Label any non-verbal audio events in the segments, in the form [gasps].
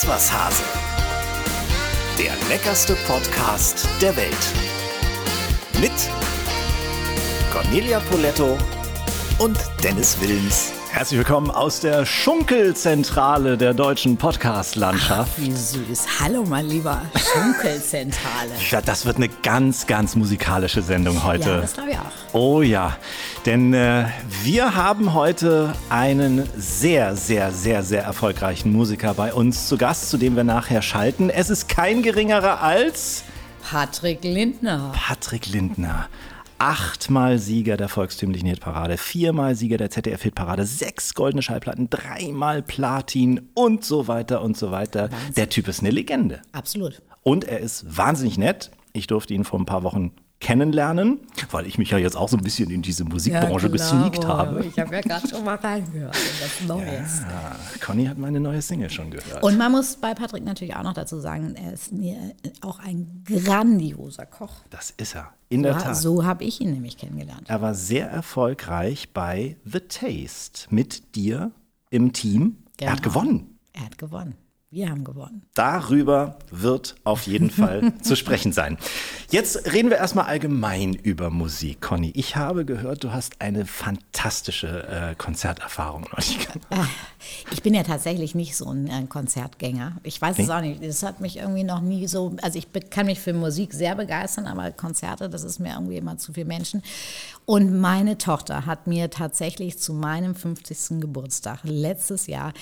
Ist was Hase. Der leckerste Podcast der Welt. Mit Cornelia Poletto und Dennis Wilms. Herzlich willkommen aus der Schunkelzentrale der deutschen Podcast-Landschaft. Wie süß. Hallo, mein lieber Schunkelzentrale. [laughs] Ja, das wird eine ganz, ganz musikalische Sendung heute. Ja, das glaube ich auch. Oh ja, denn äh, wir haben heute einen sehr, sehr, sehr, sehr erfolgreichen Musiker bei uns zu Gast, zu dem wir nachher schalten. Es ist kein geringerer als Patrick Lindner. Patrick Lindner. Achtmal Sieger der volkstümlichen Hitparade, viermal Sieger der ZDF-Hitparade, sechs goldene Schallplatten, dreimal Platin und so weiter und so weiter. Wahnsinn. Der Typ ist eine Legende. Absolut. Und er ist wahnsinnig nett. Ich durfte ihn vor ein paar Wochen kennenlernen, weil ich mich ja jetzt auch so ein bisschen in diese Musikbranche gesneakt habe. Ich habe ja gerade schon mal reingehört in das Neues. [laughs] Ja, Conny hat meine neue Single schon gehört. Und man muss bei Patrick natürlich auch noch dazu sagen, er ist mir auch ein grandioser Koch. das ist er, in der So, Tat. so habe ich ihn nämlich kennengelernt. Er war sehr erfolgreich bei The Taste mit dir im Team. Er hat Genau. gewonnen. Er hat gewonnen. Wir haben gewonnen. Darüber wird auf jeden Fall [laughs] zu sprechen sein. Jetzt reden wir erstmal allgemein über Musik, Conny. Ich habe gehört, du hast eine fantastische äh, Konzerterfahrung gemacht. Ich bin ja tatsächlich nicht so ein äh, Konzertgänger. Ich weiß es auch nicht. Das hat mich irgendwie noch nie so. Also ich kann mich für Musik sehr begeistern, aber Konzerte, das ist mir irgendwie immer zu viel Menschen. Und meine Tochter hat mir tatsächlich zu meinem 50. Geburtstag letztes Jahr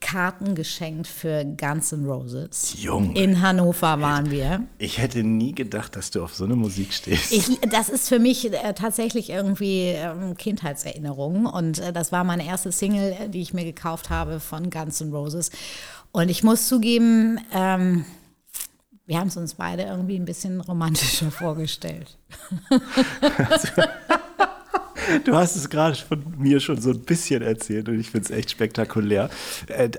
Karten geschenkt für Guns N' Roses. Junge. In Hannover waren wir. Ich hätte nie gedacht, dass du auf so eine Musik stehst. Ich, das ist für mich äh, tatsächlich irgendwie ähm, Kindheitserinnerungen. Und äh, das war meine erste Single, äh, die ich mir gekauft habe von Guns N' Roses. Und ich muss zugeben, ähm, wir haben es uns beide irgendwie ein bisschen romantischer [laughs] vorgestellt. Du hast es gerade von mir schon so ein bisschen erzählt und ich finde es echt spektakulär. Äh,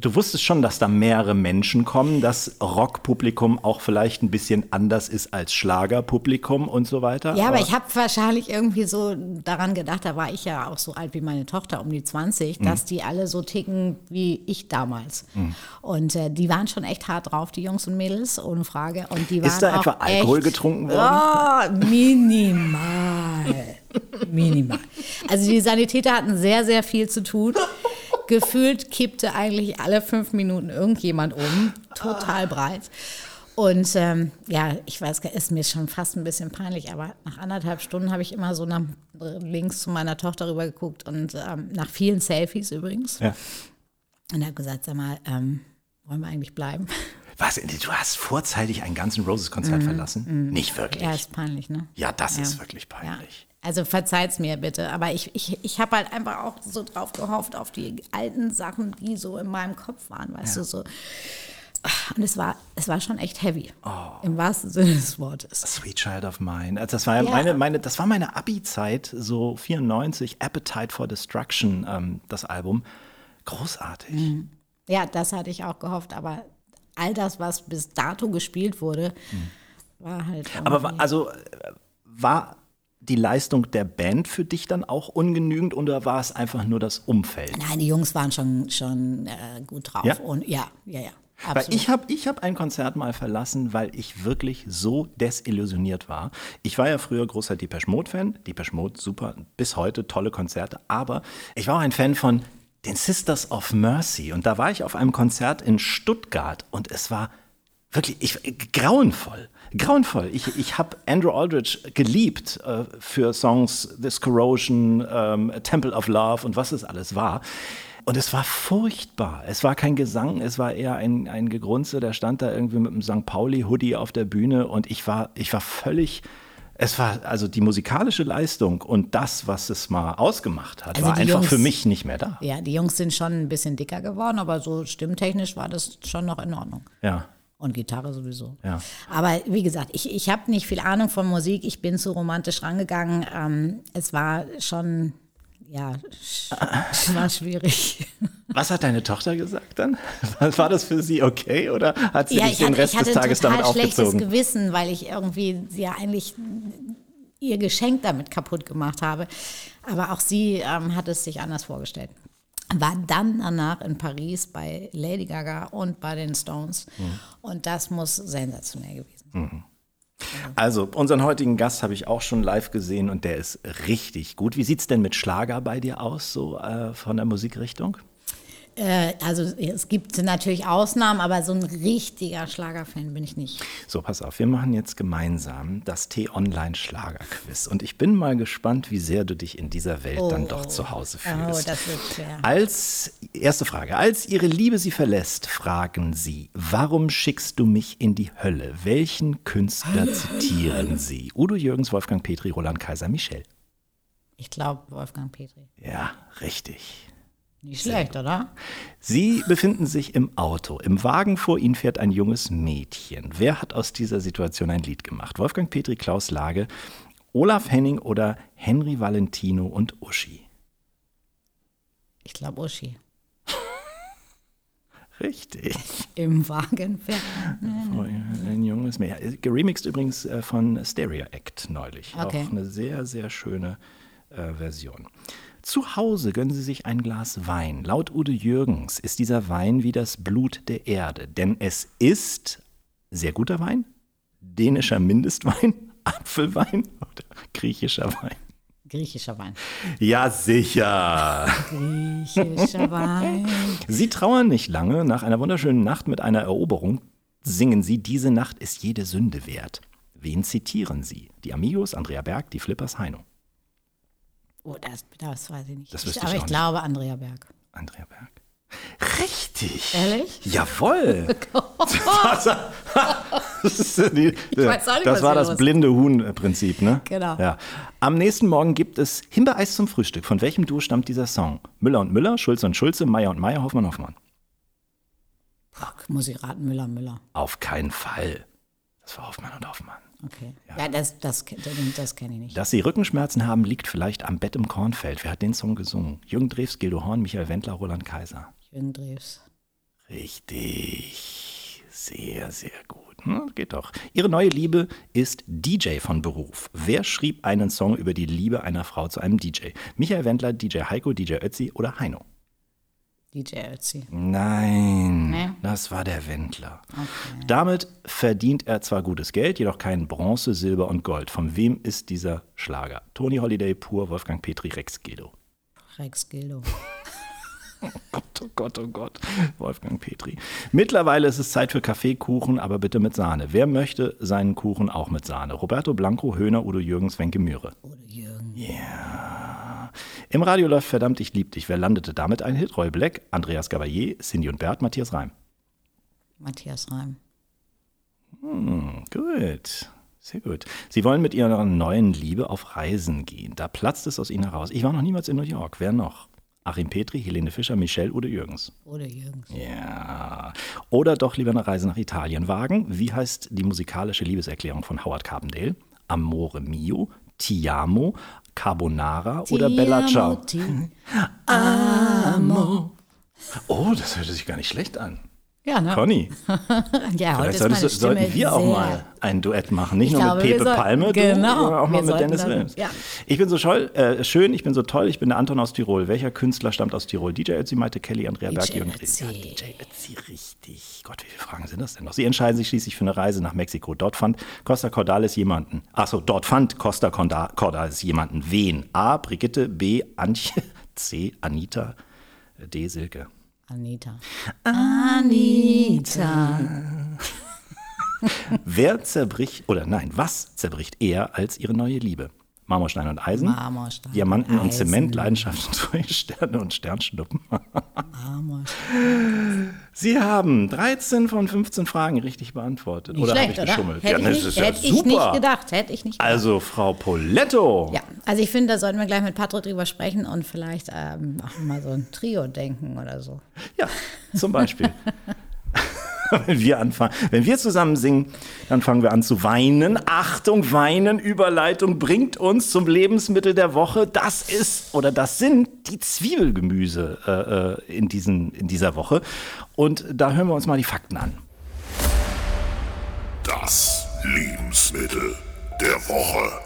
Du wusstest schon, dass da mehrere Menschen kommen, dass Rockpublikum auch vielleicht ein bisschen anders ist als Schlagerpublikum und so weiter. Ja, aber ich habe wahrscheinlich irgendwie so daran gedacht, da war ich ja auch so alt wie meine Tochter, um die 20, Mhm. dass die alle so ticken wie ich damals. Und äh, die waren schon echt hart drauf, die Jungs und Mädels, ohne Frage. Und die waren Ist da etwa Alkohol getrunken worden? Oh, minimal. Minimal. Also die Sanitäter hatten sehr, sehr viel zu tun. Gefühlt kippte eigentlich alle fünf Minuten irgendjemand um. Total breit. Und ähm, ja, ich weiß, gar- ist mir schon fast ein bisschen peinlich, aber nach anderthalb Stunden habe ich immer so nach links zu meiner Tochter rüber geguckt und ähm, nach vielen Selfies übrigens. Ja. Und habe gesagt, sag mal, ähm, wollen wir eigentlich bleiben? Was, du hast vorzeitig ein Guns N' Roses Konzert verlassen? Nicht wirklich. Ja, ist peinlich, ne? Ja, das Ja. ist wirklich Ja. Also verzeiht's mir bitte, aber ich, ich, ich habe halt einfach auch so drauf gehofft, auf die alten Sachen, die so in meinem Kopf waren, weißt du, so. Und es war, es war schon echt heavy, Oh. im wahrsten Sinne des Wortes. Sweet Child of Mine. Also das war ja, Ja. meine, meine, das war meine Abi-Zeit, so 94, Appetite for Destruction, ähm, das Album. Großartig. Mhm. Ja, das hatte ich auch gehofft, aber all das, was bis dato gespielt wurde, war halt. Aber also äh, war die Leistung der Band für dich dann auch ungenügend oder war es einfach nur das Umfeld? Nein, die Jungs waren schon, schon äh, gut drauf. Ja? Und ja, ja, ja. Weil Absolut. ich habe ich hab ein Konzert mal verlassen, weil ich wirklich so desillusioniert war. Ich war ja früher großer Depeche Mode-Fan. Depeche Mode, super, bis heute tolle Konzerte. Aber ich war auch ein Fan von den Sisters of Mercy. Und da war ich auf einem Konzert in Stuttgart und es war wirklich ich, grauenvoll. Grauenvoll. Ich, ich habe Andrew Aldridge geliebt äh, für Songs This Corrosion, ähm, Temple of Love und was es alles war. Und es war furchtbar. Es war kein Gesang, es war eher ein, ein Gegrunze. Der stand da irgendwie mit einem St. Pauli-Hoodie auf der Bühne und ich war, ich war völlig. Es war also die musikalische Leistung und das, was es mal ausgemacht hat, Also war einfach Jungs- für mich nicht mehr da. ja, die Jungs sind schon ein bisschen dicker geworden, aber so stimmtechnisch war das schon noch in Ordnung. Ja. Und Gitarre sowieso. Ja. Aber wie gesagt, ich, ich habe nicht viel Ahnung von Musik. Ich bin zu romantisch rangegangen. Ähm, es war schon, ja, sch- war schwierig. [laughs] Was hat deine Tochter gesagt dann? [laughs] War das für sie okay oder hat sie ja, dich ich den hatte, Rest ich hatte des ein Tages total damit schlechtes aufgezogen? Gewissen, weil ich irgendwie ja eigentlich ihr Geschenk damit kaputt gemacht habe. Aber auch sie ähm, hat es sich anders vorgestellt. War dann danach in Paris bei Lady Gaga und bei den Stones. Mhm. Und das muss sensationell gewesen sein. Also, unseren heutigen Gast habe ich auch schon live gesehen und der ist richtig gut. Wie sieht es denn mit Schlager bei dir aus, so äh, von der Musikrichtung? Äh, also es gibt natürlich Ausnahmen, aber so ein richtiger Schlagerfan bin ich nicht. So, pass auf, wir machen jetzt gemeinsam das T-Online-Schlager-Quiz. Und ich bin mal gespannt, wie sehr du dich in dieser Welt dann doch zu Hause Oh, fühlst. das wird schwer. Als erste Frage, als ihre Liebe sie verlässt, fragen sie, warum schickst du mich in die Hölle? Welchen Künstler [gasps] zitieren sie? Udo Jürgens, Wolfgang Petri, Roland Kaiser, Michel. Ich glaube Wolfgang Petri. Ja, richtig. Nicht schlecht, oder? Sie befinden sich im Auto. Im Wagen vor ihnen fährt ein junges Mädchen. Wer hat aus dieser Situation ein Lied gemacht? Wolfgang Petri, Klaus Lage, Olaf Henning oder Henry Valentino und Uschi? Ich glaube Uschi. [laughs] Richtig. Im Wagen fährt. Ein junges Mädchen. Geremixed übrigens äh, von Stereo Act neulich. Okay. Auch eine sehr, sehr schöne äh, Version. Zu Hause gönnen Sie sich ein Glas Wein. Laut Udo Jürgens ist dieser Wein wie das Blut der Erde, denn es ist sehr guter Wein, dänischer Mindestwein, [laughs] Apfelwein oder griechischer Wein. Griechischer Wein. Ja, sicher. Griechischer [laughs] Wein. Sie trauern nicht lange. Nach einer wunderschönen Nacht mit einer Eroberung singen sie, diese Nacht ist jede Sünde wert. Wen zitieren sie? Die Amigos, Andrea Berg, die Flippers, Heino. Oh, das, das weiß ich nicht. Das ich, ich aber ich nicht. glaube Andrea Berg. Andrea Berg. Richtig. Ehrlich? Jawohl. [laughs] das, [laughs] die, das war hier das blinde Huhn-Prinzip, ne? Genau. Ja. Am nächsten Morgen gibt es Himbeereis zum Frühstück. Von welchem Duo stammt dieser Song? Müller und Müller, Schulze und Schulze, Meier und Meier, Hoffmann, Hoffmann. Puh, muss ich raten, Müller, Müller. Auf keinen Fall. Das war Hoffmann und Hoffmann. Okay. Ja, das, das, das, das kenne ich nicht. Dass sie Rückenschmerzen haben, liegt vielleicht am Bett im Kornfeld. Wer hat den Song gesungen? Jürgen Drews, Gildo Horn, Michael Wendler, Roland Kaiser. Jürgen Drews. Richtig. Sehr, sehr gut. Hm, geht doch. Ihre neue Liebe ist DJ von Beruf. Wer schrieb einen Song über die Liebe einer Frau zu einem DJ? Michael Wendler, DJ Heiko, DJ Ötzi oder Heino? DJ Ötzi. Nein, Nee? das war der Wendler. Damit verdient er zwar gutes Geld, jedoch kein Bronze, Silber und Gold. Von wem ist dieser Schlager? Tony Holiday, Pur, Wolfgang Petri, Rex Gildo. Rex Gildo. [laughs] Gott, oh Gott, oh Gott. Wolfgang Petri. Mittlerweile ist es Zeit für Kaffeekuchen, aber bitte mit Sahne. Wer möchte seinen Kuchen auch mit Sahne? Roberto Blanco, Höhner, Udo Jürgens, Wenke Mühre. Oder Jürgen. Im Radio läuft Verdammt, ich lieb dich. Wer landete damit? Ein Hit? Roy Black, Andreas Gabalier, Cindy und Bert, Matthias Reim. Matthias Reim. Gut. Sehr gut. Sie wollen mit ihrer neuen Liebe auf Reisen gehen. Da platzt es aus ihnen heraus. Ich war noch niemals in New York. Wer noch? Achim Petri, Helene Fischer, Michelle oder Jürgens. Oder Jürgens. Ja. Oder doch lieber eine Reise nach Italien wagen. Wie heißt die musikalische Liebeserklärung von Howard Carpendale? Amore mio, ti amo, carbonara oder Bella Ciao? Ti [laughs] Oh, das hört sich gar nicht schlecht an. Ja, ne? Conny, [laughs] Ja, vielleicht solltest, sollten wir auch mal ein Duett machen. Nicht Ich nur glaube, mit Pepe sollten- Palme, genau, sondern auch mal mit Dennis Wilms. ja. Ich bin so scholl, äh, schön, ich bin so toll, ich bin der Anton aus Tirol. Welcher Künstler stammt aus Tirol? DJ Ötzi, Maite Kelly, Andrea Berg, DJ Jürgen Drees. Ja, Ötzi. DJ Ötzi, richtig. Gott, wie viele Fragen sind das denn noch? Sie entscheiden sich schließlich für eine Reise nach Mexiko. Dort fand Costa Cordalis jemanden. Achso, dort fand Costa Corda- Cordalis jemanden. Wen? A. Brigitte, B. Antje, C. Anita, D. Silke. Anita. Anita. Wer zerbricht, oder nein, was zerbricht eher als ihre neue Liebe? Marmorstein und Eisen, Marmorstein Diamanten und Eisen. Zement, Leidenschaften [laughs] durch Sterne und Sternschnuppen. Marmorstein. Sie haben 13 von 15 Fragen richtig beantwortet. Nicht oder habe ich oder? geschummelt? Hätte, ja, ich, nicht, ist ja hätte ich nicht gedacht. Hätte ich nicht gedacht. Also, Frau Poletto. Ja, also ich finde, da sollten wir gleich mit Patrick drüber sprechen und vielleicht ähm, auch mal so ein Trio denken oder so. Ja, zum Beispiel. [laughs] [laughs] wenn wir anfangen, wenn wir zusammen singen, dann fangen wir an zu weinen. Achtung, weinen, Überleitung bringt uns zum Lebensmittel der Woche. Das ist oder das sind die Zwiebelgemüse äh, äh, in, diesen, in dieser Woche. Und da hören wir uns mal die Fakten an. Das Lebensmittel der Woche.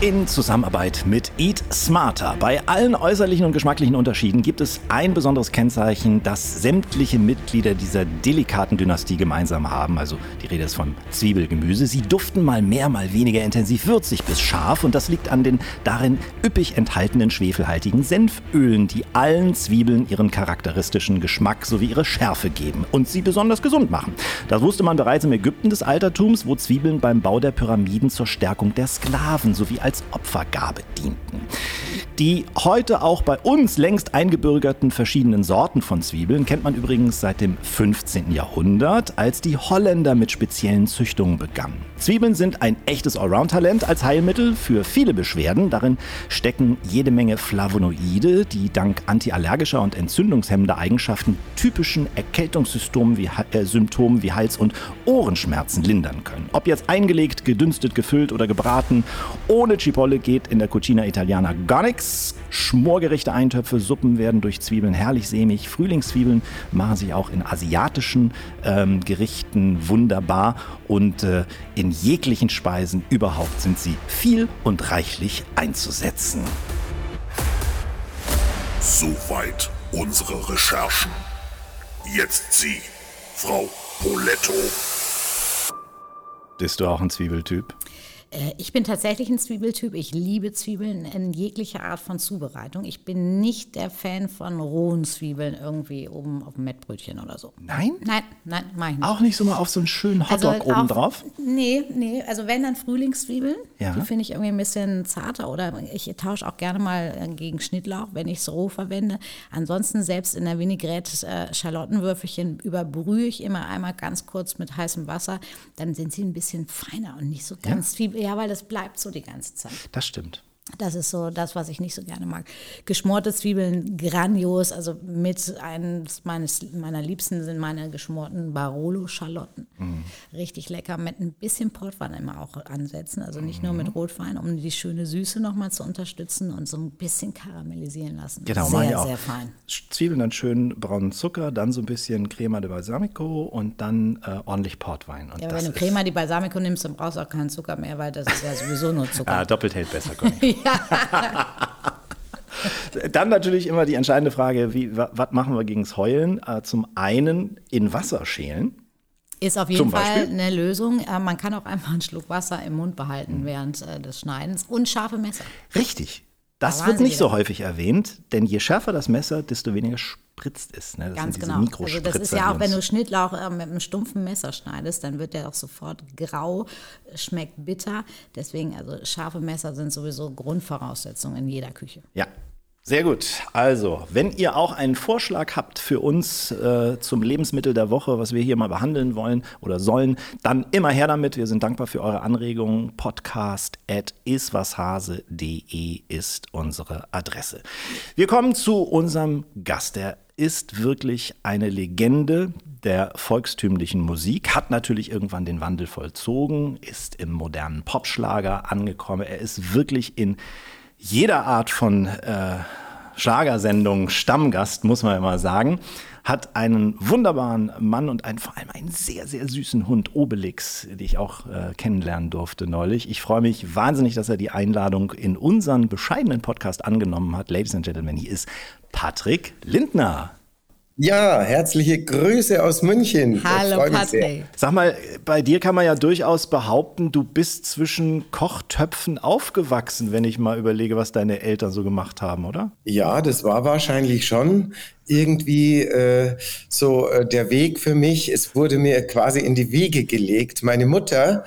In Zusammenarbeit mit Eat Smarter. Bei allen äußerlichen und geschmacklichen Unterschieden gibt es ein besonderes Kennzeichen, das sämtliche Mitglieder dieser delikaten Dynastie gemeinsam haben. Also die Rede ist von Zwiebelgemüse. Sie duften mal mehr, mal weniger intensiv würzig bis scharf und das liegt an den darin üppig enthaltenen schwefelhaltigen Senfölen, die allen Zwiebeln ihren charakteristischen Geschmack sowie ihre Schärfe geben und sie besonders gesund machen. Das wusste man bereits im Ägypten des Altertums, wo Zwiebeln beim Bau der Pyramiden zur Stärkung der Sklaven sowie als als Opfergabe dienten. Die heute auch bei uns längst eingebürgerten verschiedenen Sorten von Zwiebeln kennt man übrigens seit dem 15. Jahrhundert, als die Holländer mit speziellen Züchtungen begannen. Zwiebeln sind ein echtes Allround-Talent als Heilmittel für viele Beschwerden. Darin stecken jede Menge Flavonoide, die dank antiallergischer und entzündungshemmender Eigenschaften typischen Erkältungssymptomen wie, äh, Symptomen wie Hals- und Ohrenschmerzen lindern können. Ob jetzt eingelegt, gedünstet, gefüllt oder gebraten, ohne Chipolle geht in der Cucina Italiana gar nichts. Schmorgerichte, Eintöpfe, Suppen werden durch Zwiebeln herrlich sämig. Frühlingszwiebeln machen sich auch in asiatischen ähm, Gerichten wunderbar und äh, in jeglichen Speisen überhaupt sind sie viel und reichlich einzusetzen. Soweit unsere Recherchen. Jetzt Sie, Frau Poletto. Bist du auch ein Zwiebeltyp? Äh, ich bin tatsächlich ein Zwiebeltyp. Ich liebe Zwiebeln in jeglicher Art von Zubereitung. Ich bin nicht der Fan von rohen Zwiebeln irgendwie oben auf dem Mettbrötchen oder so. Nein? Nein, nein, mach ich nicht. Auch nicht so mal auf so einen schönen Also Hotdog oben auf- drauf? Nee, nee. Also wenn dann Frühlingszwiebeln, Ja. die finde ich irgendwie ein bisschen zarter oder ich tausche auch gerne mal äh, gegen Schnittlauch, wenn ich es roh verwende. Ansonsten selbst in der Vinaigrette äh, Schalottenwürfelchen überbrühe ich immer einmal ganz kurz mit heißem Wasser. Dann sind sie ein bisschen feiner und nicht so ganz Zwiebel. Ja, weil das bleibt so die ganze Zeit. Das stimmt. Das ist so das, was ich nicht so gerne mag. Geschmorte Zwiebeln, grandios. Also mit eines meines, meiner Liebsten sind meine geschmorten Barolo-Schalotten. Richtig lecker. Mit ein bisschen Portwein immer auch ansetzen. Also nicht nur mit Rotwein, um die schöne Süße nochmal zu unterstützen und so ein bisschen karamellisieren lassen. Genau, mach ich sehr, auch. sehr fein. Zwiebeln dann schön braunen Zucker, dann so ein bisschen Crema de Balsamico und dann äh, ordentlich Portwein. Und Ja, wenn du Crema di Balsamico nimmst, dann brauchst du auch keinen Zucker mehr, weil das ist ja sowieso nur [laughs] Zucker. Ah, doppelt hält besser, Conny. [laughs] [laughs] Dann natürlich immer die entscheidende Frage, wie, wa- was machen wir gegens Heulen? Äh, zum einen in Wasser schälen. Ist auf jeden Zum Fall Beispiel? eine Lösung. Äh, Man kann auch einfach einen Schluck Wasser im Mund behalten während äh, des Schneidens und scharfe Messer. Richtig. Das Da wird nicht so häufig erwähnt, denn je schärfer das Messer, desto weniger spritzt es. Ne? Das Ganz genau. Also das ist ja auch, wenn du Schnittlauch äh, mit einem stumpfen Messer schneidest, dann wird der auch sofort grau, schmeckt bitter. Deswegen, also scharfe Messer sind sowieso Grundvoraussetzung in jeder Küche. Ja, sehr gut. Also, wenn ihr auch einen Vorschlag habt für uns äh, zum Lebensmittel der Woche, was wir hier mal behandeln wollen oder sollen, dann immer her damit. Wir sind dankbar für eure Anregungen. Podcast at iswashase.de ist unsere Adresse. Wir kommen zu unserem Gast. Der ist wirklich eine Legende der volkstümlichen Musik, hat natürlich irgendwann den Wandel vollzogen, ist im modernen Popschlager angekommen. Er ist wirklich in jeder Art von äh, Schlagersendung Stammgast, muss man mal sagen, hat einen wunderbaren Mann und einen, vor allem einen sehr, sehr süßen Hund, Obelix, den ich auch äh, kennenlernen durfte neulich. Ich freue mich wahnsinnig, dass er die Einladung in unseren bescheidenen Podcast angenommen hat. Ladies and Gentlemen, hier ist Patrick Lindner. Ja, herzliche Grüße aus München. Hallo freu mich sehr. Patrick. Sag mal, bei dir kann man ja durchaus behaupten, du bist zwischen Kochtöpfen aufgewachsen, wenn ich mal überlege, was deine Eltern so gemacht haben, oder? Ja, das war wahrscheinlich schon irgendwie äh, so äh, der Weg für mich. Es wurde mir quasi in die Wiege gelegt. Meine Mutter,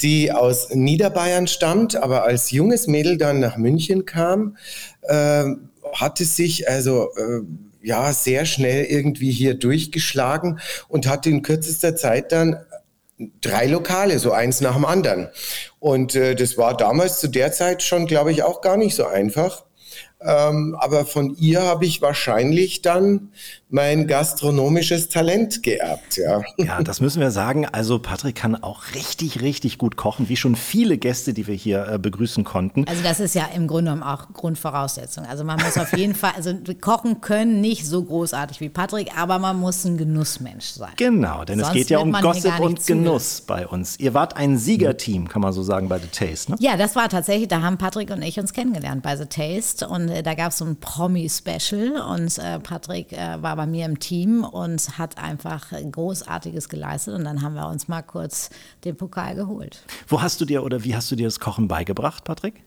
die aus Niederbayern stammt, aber als junges Mädel dann nach München kam, äh, hatte sich also äh, ja sehr schnell irgendwie hier durchgeschlagen und hatte in kürzester Zeit dann drei Lokale, so eins nach dem anderen. Und äh, das war damals zu der Zeit schon, glaube ich, auch gar nicht so einfach. Ähm, aber von ihr habe ich wahrscheinlich dann mein gastronomisches Talent geerbt, ja. Ja, das müssen wir sagen. Also Patrick kann auch richtig, richtig gut kochen, wie schon viele Gäste, die wir hier äh, begrüßen konnten. Also das ist ja im Grunde genommen auch Grundvoraussetzung. Also man muss auf jeden Fall, also kochen können nicht so großartig wie Patrick, aber man muss ein Genussmensch sein. Genau, denn Sonst es geht ja um Gossip und Genuss bei uns. Ihr wart ein Siegerteam, kann man so sagen, bei The Taste, ne? Ja, das war tatsächlich, da haben Patrick und ich uns kennengelernt bei The Taste und äh, da gab es so ein Promi-Special und äh, Patrick äh, war bei mir im Team und hat einfach Großartiges geleistet und dann haben wir uns mal kurz den Pokal geholt. Wo hast du dir oder wie hast du dir das Kochen beigebracht, Patrick?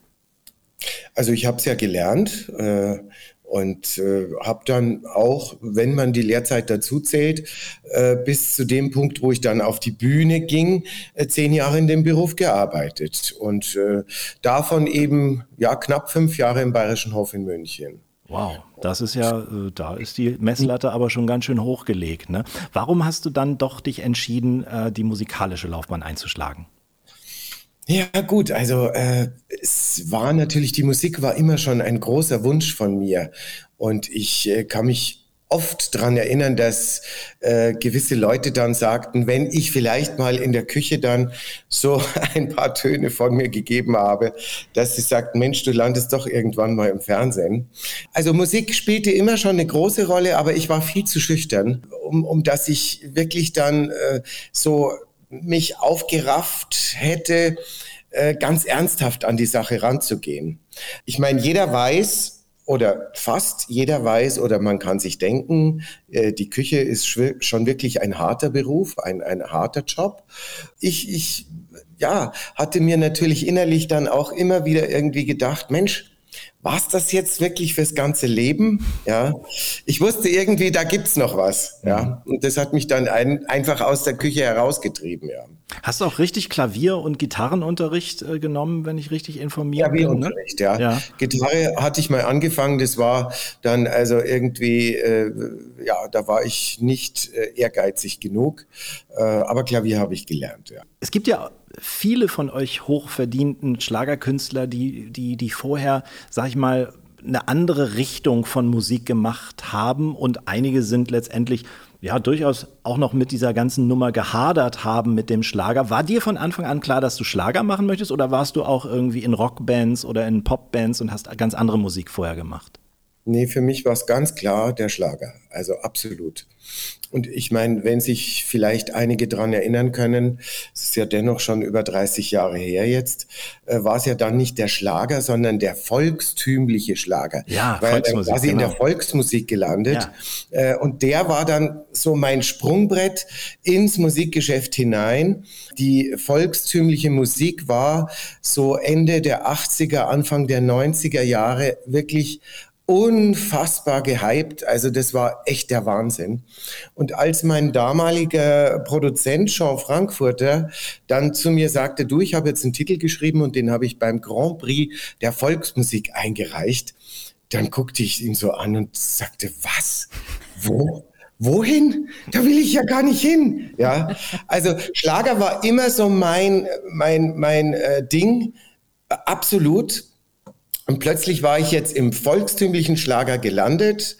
Also ich habe es ja gelernt äh, und äh, habe dann auch, wenn man die Lehrzeit dazu zählt, äh, bis zu dem Punkt, wo ich dann auf die Bühne ging, äh, zehn Jahre in dem Beruf gearbeitet und äh, davon eben ja knapp fünf Jahre im Bayerischen Hof in München. Wow, das ist ja, äh, da ist die Messlatte aber schon ganz schön hochgelegt. Ne? Warum hast du dann doch dich entschieden, äh, die musikalische Laufbahn einzuschlagen? Ja, gut, also äh, es war natürlich, die Musik war immer schon ein großer Wunsch von mir. Und ich äh, kann mich oft dran erinnern, dass äh, gewisse Leute dann sagten, wenn ich vielleicht mal in der Küche dann so [laughs] ein paar Töne von mir gegeben habe, dass sie sagten, Mensch, du landest doch irgendwann mal im Fernsehen. Also Musik spielte immer schon eine große Rolle, aber ich war viel zu schüchtern, um, um dass ich wirklich dann äh, so mich aufgerafft hätte, äh, ganz ernsthaft an die Sache ranzugehen. Ich meine, jeder weiß, oder fast jeder weiß oder man kann sich denken, äh, die Küche ist schon wirklich ein harter Beruf, ein, ein harter Job. Ich, ich ja, hatte mir natürlich innerlich dann auch immer wieder irgendwie gedacht, Mensch, war's das jetzt wirklich fürs ganze Leben? Ja, ich wusste irgendwie, da gibt's noch was. Ja, und das hat mich dann ein, einfach aus der Küche herausgetrieben. Ja. Hast du auch richtig Klavier- und Gitarrenunterricht äh, genommen, wenn ich richtig informiert bin? Klavierunterricht, ja. ja. Gitarre hatte ich mal angefangen, das war dann also irgendwie, äh, ja, da war ich nicht äh, ehrgeizig genug, äh, aber Klavier habe ich gelernt, ja. Es gibt ja viele von euch hochverdienten Schlagerkünstler, die, die, die vorher, sag ich mal, eine andere Richtung von Musik gemacht haben und einige sind letztendlich ja durchaus auch noch mit dieser ganzen Nummer gehadert haben mit dem Schlager. War dir von Anfang an klar, dass du Schlager machen möchtest oder warst du auch irgendwie in Rockbands oder in Popbands und hast ganz andere Musik vorher gemacht? Nee, für mich war es ganz klar der Schlager, also absolut. Und ich meine, wenn sich vielleicht einige dran erinnern können, es ist ja dennoch schon über 30 Jahre her jetzt, äh, war es ja dann nicht der Schlager, sondern der volkstümliche Schlager. Ja, war Volksmusik, quasi genau. in der Volksmusik gelandet. Ja. Äh, und der war dann so mein Sprungbrett ins Musikgeschäft hinein. Die volkstümliche Musik war so Ende der 80er, Anfang der 90er Jahre wirklich unfassbar gehypt. Also das war echt der Wahnsinn. Und als mein damaliger Produzent Jean Frankfurter dann zu mir sagte, du, ich habe jetzt einen Titel geschrieben und den habe ich beim Grand Prix der Volksmusik eingereicht, dann guckte ich ihn so an und sagte, was? Wo? Wohin? Da will ich ja gar nicht hin. Ja, also Schlager war immer so mein mein mein äh, Ding, absolut. Und plötzlich war ich jetzt im volkstümlichen Schlager gelandet,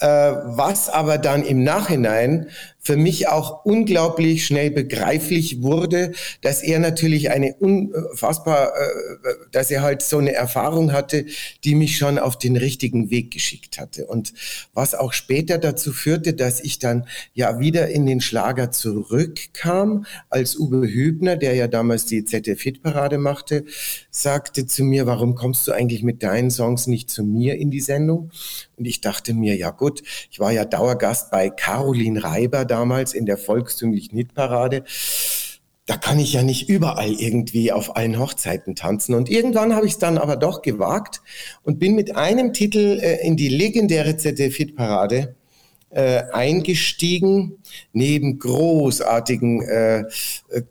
äh, was aber dann im Nachhinein für mich auch unglaublich schnell begreiflich wurde, dass er natürlich eine unfassbar, äh, dass er halt so eine Erfahrung hatte, die mich schon auf den richtigen Weg geschickt hatte. Und was auch später dazu führte, dass ich dann ja wieder in den Schlager zurückkam, als Uwe Hübner, der ja damals die ZDF-Hit-Parade machte, sagte zu mir, warum kommst du eigentlich mit deinen Songs nicht zu mir in die Sendung? Und ich dachte mir, ja gut, ich war ja Dauergast bei Caroline Reiber damals in der volkstümlichen Hitparade. Da kann ich ja nicht überall irgendwie auf allen Hochzeiten tanzen. Und irgendwann habe ich es dann aber doch gewagt und bin mit einem Titel äh, in die legendäre ZDF-Hitparade äh, eingestiegen, neben großartigen äh, äh,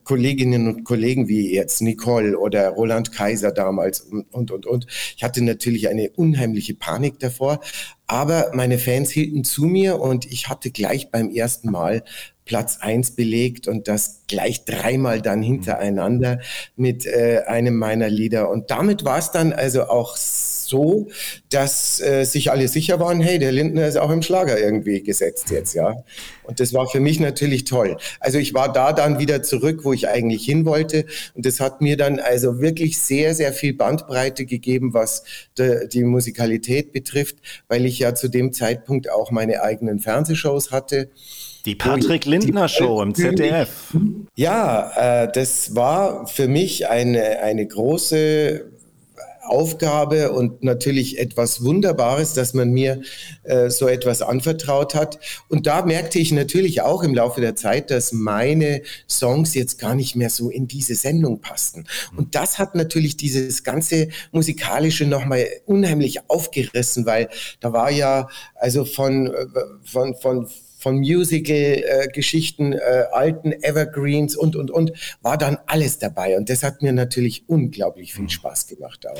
Kolleginnen und Kollegen wie jetzt Nicole oder Roland Kaiser damals und, und, und, und. Ich hatte natürlich eine unheimliche Panik davor, aber meine Fans hielten zu mir und ich hatte gleich beim ersten Mal Platz eins belegt und das gleich dreimal dann hintereinander mit äh, einem meiner Lieder. Und damit war es dann also auch so, dass äh, sich alle sicher waren, hey, der Lindner ist auch im Schlager irgendwie gesetzt jetzt, ja. Und das war für mich natürlich toll. Also ich war da dann wieder zurück, wo ich eigentlich hin wollte. Und das hat mir dann also wirklich sehr, sehr viel Bandbreite gegeben, was de, die Musikalität betrifft, weil ich ja zu dem Zeitpunkt auch meine eigenen Fernsehshows hatte. Die Patrick Lindner Show im ZDF. Ja, äh, das war für mich eine, eine große Aufgabe und natürlich etwas Wunderbares, dass man mir äh, so etwas anvertraut hat. Und da merkte ich natürlich auch im Laufe der Zeit, dass meine Songs jetzt gar nicht mehr so in diese Sendung passten. Und das hat natürlich dieses ganze musikalische nochmal unheimlich aufgerissen, weil da war ja also von, äh, von, von von Musical-Geschichten, äh, alten Evergreens und, und, und, war dann alles dabei. Und das hat mir natürlich unglaublich viel mhm. Spaß gemacht, auch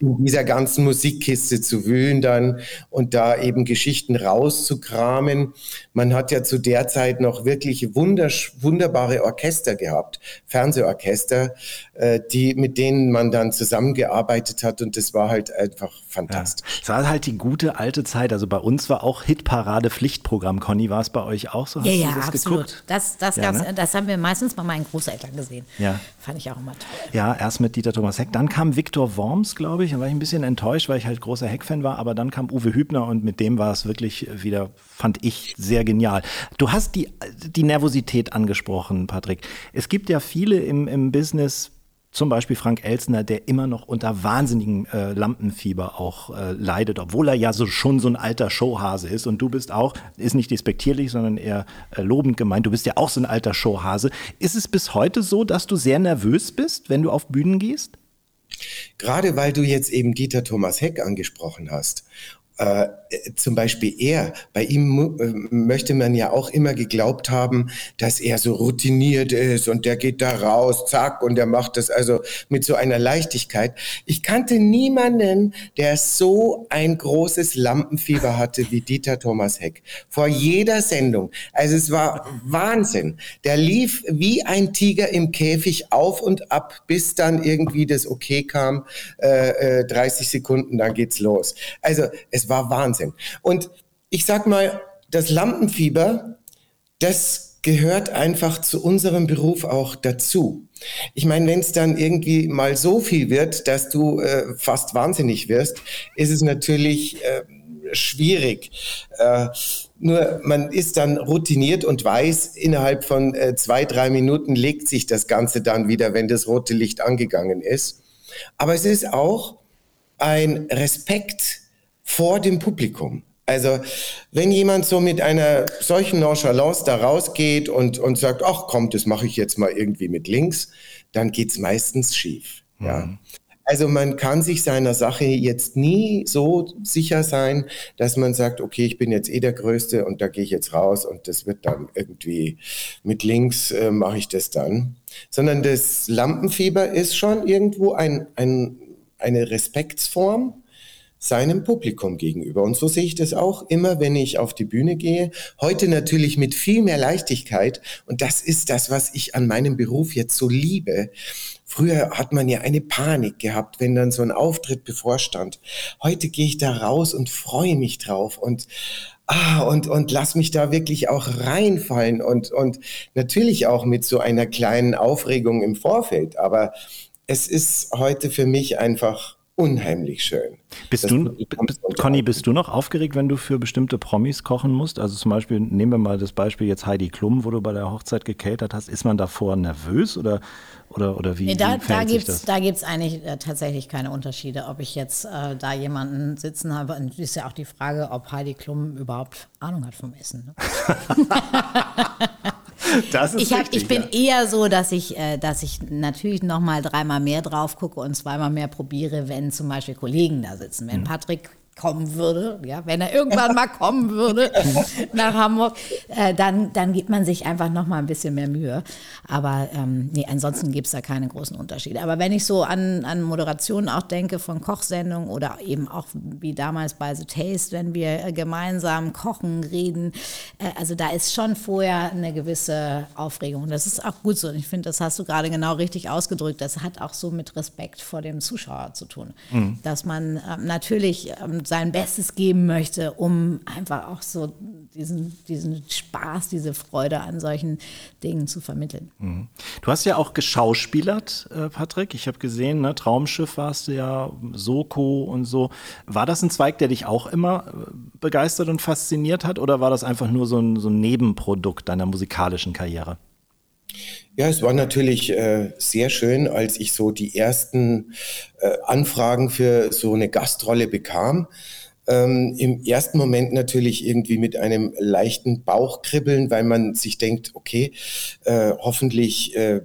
in dieser ganzen Musikkiste zu wühlen dann und da eben Geschichten rauszukramen. Man hat ja zu der Zeit noch wirklich wunderbare Orchester gehabt, Fernsehorchester, die, mit denen man dann zusammengearbeitet hat und das war halt einfach fantastisch. Ja, es war halt die gute alte Zeit. Also bei uns war auch Hitparade Pflichtprogramm. Conny, war es bei euch auch so? Hast ja, ja, das absolut. Geguckt? Das, das, ja, ne? das haben wir meistens bei meinen Großeltern gesehen. Ja. Fand ich auch immer toll. Ja, erst mit Dieter Thomas Heck. Dann kam Viktor Worms, glaube ich. Da war ich ein bisschen enttäuscht, weil ich halt großer Heck-Fan war. Aber dann kam Uwe Hübner und mit dem war es wirklich wieder, fand ich, sehr genial. Du hast die, die Nervosität angesprochen, Patrick. Es gibt ja viele im, im Business, zum Beispiel Frank Elsner, der immer noch unter wahnsinnigem äh, Lampenfieber auch äh, leidet, obwohl er ja so schon so ein alter Showhase ist. Und du bist auch, ist nicht despektierlich, sondern eher äh, lobend gemeint, du bist ja auch so ein alter Showhase. Ist es bis heute so, dass du sehr nervös bist, wenn du auf Bühnen gehst? Gerade weil du jetzt eben Dieter Thomas Heck angesprochen hast äh, zum Beispiel er, bei ihm äh, möchte man ja auch immer geglaubt haben, dass er so routiniert ist und der geht da raus, zack, und der macht das also mit so einer Leichtigkeit. Ich kannte niemanden, der so ein großes Lampenfieber hatte wie Dieter Thomas Heck. Vor jeder Sendung. Also es war Wahnsinn. Der lief wie ein Tiger im Käfig auf und ab, bis dann irgendwie das Okay kam, äh, äh, 30 Sekunden, dann geht's los. Also es war Wahnsinn. Und ich sag mal, das Lampenfieber, das gehört einfach zu unserem Beruf auch dazu. Ich meine, wenn es dann irgendwie mal so viel wird, dass du äh, fast wahnsinnig wirst, ist es natürlich äh, schwierig. Äh, nur man ist dann routiniert und weiß, innerhalb von äh, zwei, drei Minuten legt sich das Ganze dann wieder, wenn das rote Licht angegangen ist. Aber es ist auch ein Respekt vor dem Publikum. Also wenn jemand so mit einer solchen Nonchalance da rausgeht und, und sagt, ach komm, das mache ich jetzt mal irgendwie mit links, dann geht's meistens schief. Mhm. Ja. Also man kann sich seiner Sache jetzt nie so sicher sein, dass man sagt, okay, ich bin jetzt eh der Größte und da gehe ich jetzt raus und das wird dann irgendwie mit links äh, mache ich das dann. Sondern das Lampenfieber ist schon irgendwo ein, ein, eine Respektsform seinem Publikum gegenüber. Und so sehe ich das auch immer, wenn ich auf die Bühne gehe. Heute natürlich mit viel mehr Leichtigkeit. Und das ist das, was ich an meinem Beruf jetzt so liebe. Früher hat man ja eine Panik gehabt, wenn dann so ein Auftritt bevorstand. Heute gehe ich da raus und freue mich drauf und ah, und, und lass mich da wirklich auch reinfallen und, und natürlich auch mit so einer kleinen Aufregung im Vorfeld. Aber es ist heute für mich einfach unheimlich schön. Bist du, Conny, bist du noch aufgeregt, wenn du für bestimmte Promis kochen musst? Also zum Beispiel, nehmen wir mal das Beispiel jetzt Heidi Klum, wo du bei der Hochzeit gekatert hast. Ist man davor nervös oder, oder, oder wie, nee, da, wie da gibt es da gibt's eigentlich äh, tatsächlich keine Unterschiede, ob ich jetzt äh, da jemanden sitzen habe. Und ist ja auch die Frage, ob Heidi Klum überhaupt Ahnung hat vom Essen. Ne? [laughs] [laughs] Das ist ich, hab, richtig, ich bin ja. eher so, dass ich, äh, dass ich natürlich noch mal dreimal mehr drauf gucke und zweimal mehr probiere, wenn zum Beispiel Kollegen da sitzen. Wenn mhm. Patrick kommen würde, ja, wenn er irgendwann mal kommen würde [laughs] nach Hamburg, äh, dann, dann gibt man sich einfach noch mal ein bisschen mehr Mühe. Aber ähm, nee, ansonsten gibt es da keine großen Unterschiede. Aber wenn ich so an, an Moderationen auch denke von Kochsendungen oder eben auch wie damals bei The Taste, wenn wir äh, gemeinsam kochen, reden, äh, also da ist schon vorher eine gewisse Aufregung. Das ist auch gut so. Und ich finde, das hast du gerade genau richtig ausgedrückt. Das hat auch so mit Respekt vor dem Zuschauer zu tun. Mhm. Dass man ähm, natürlich ähm, sein Bestes geben möchte, um einfach auch so diesen, diesen Spaß, diese Freude an solchen Dingen zu vermitteln. Mhm. Du hast ja auch geschauspielert, äh, Patrick. Ich habe gesehen, ne, Traumschiff warst du ja, Soko und so. War das ein Zweig, der dich auch immer äh, begeistert und fasziniert hat oder war das einfach nur so ein, so ein Nebenprodukt deiner musikalischen Karriere? Ja, es war natürlich äh, sehr schön, als ich so die ersten äh, Anfragen für so eine Gastrolle bekam. Ähm, Im ersten Moment natürlich irgendwie mit einem leichten Bauchkribbeln, weil man sich denkt, okay, äh, hoffentlich äh,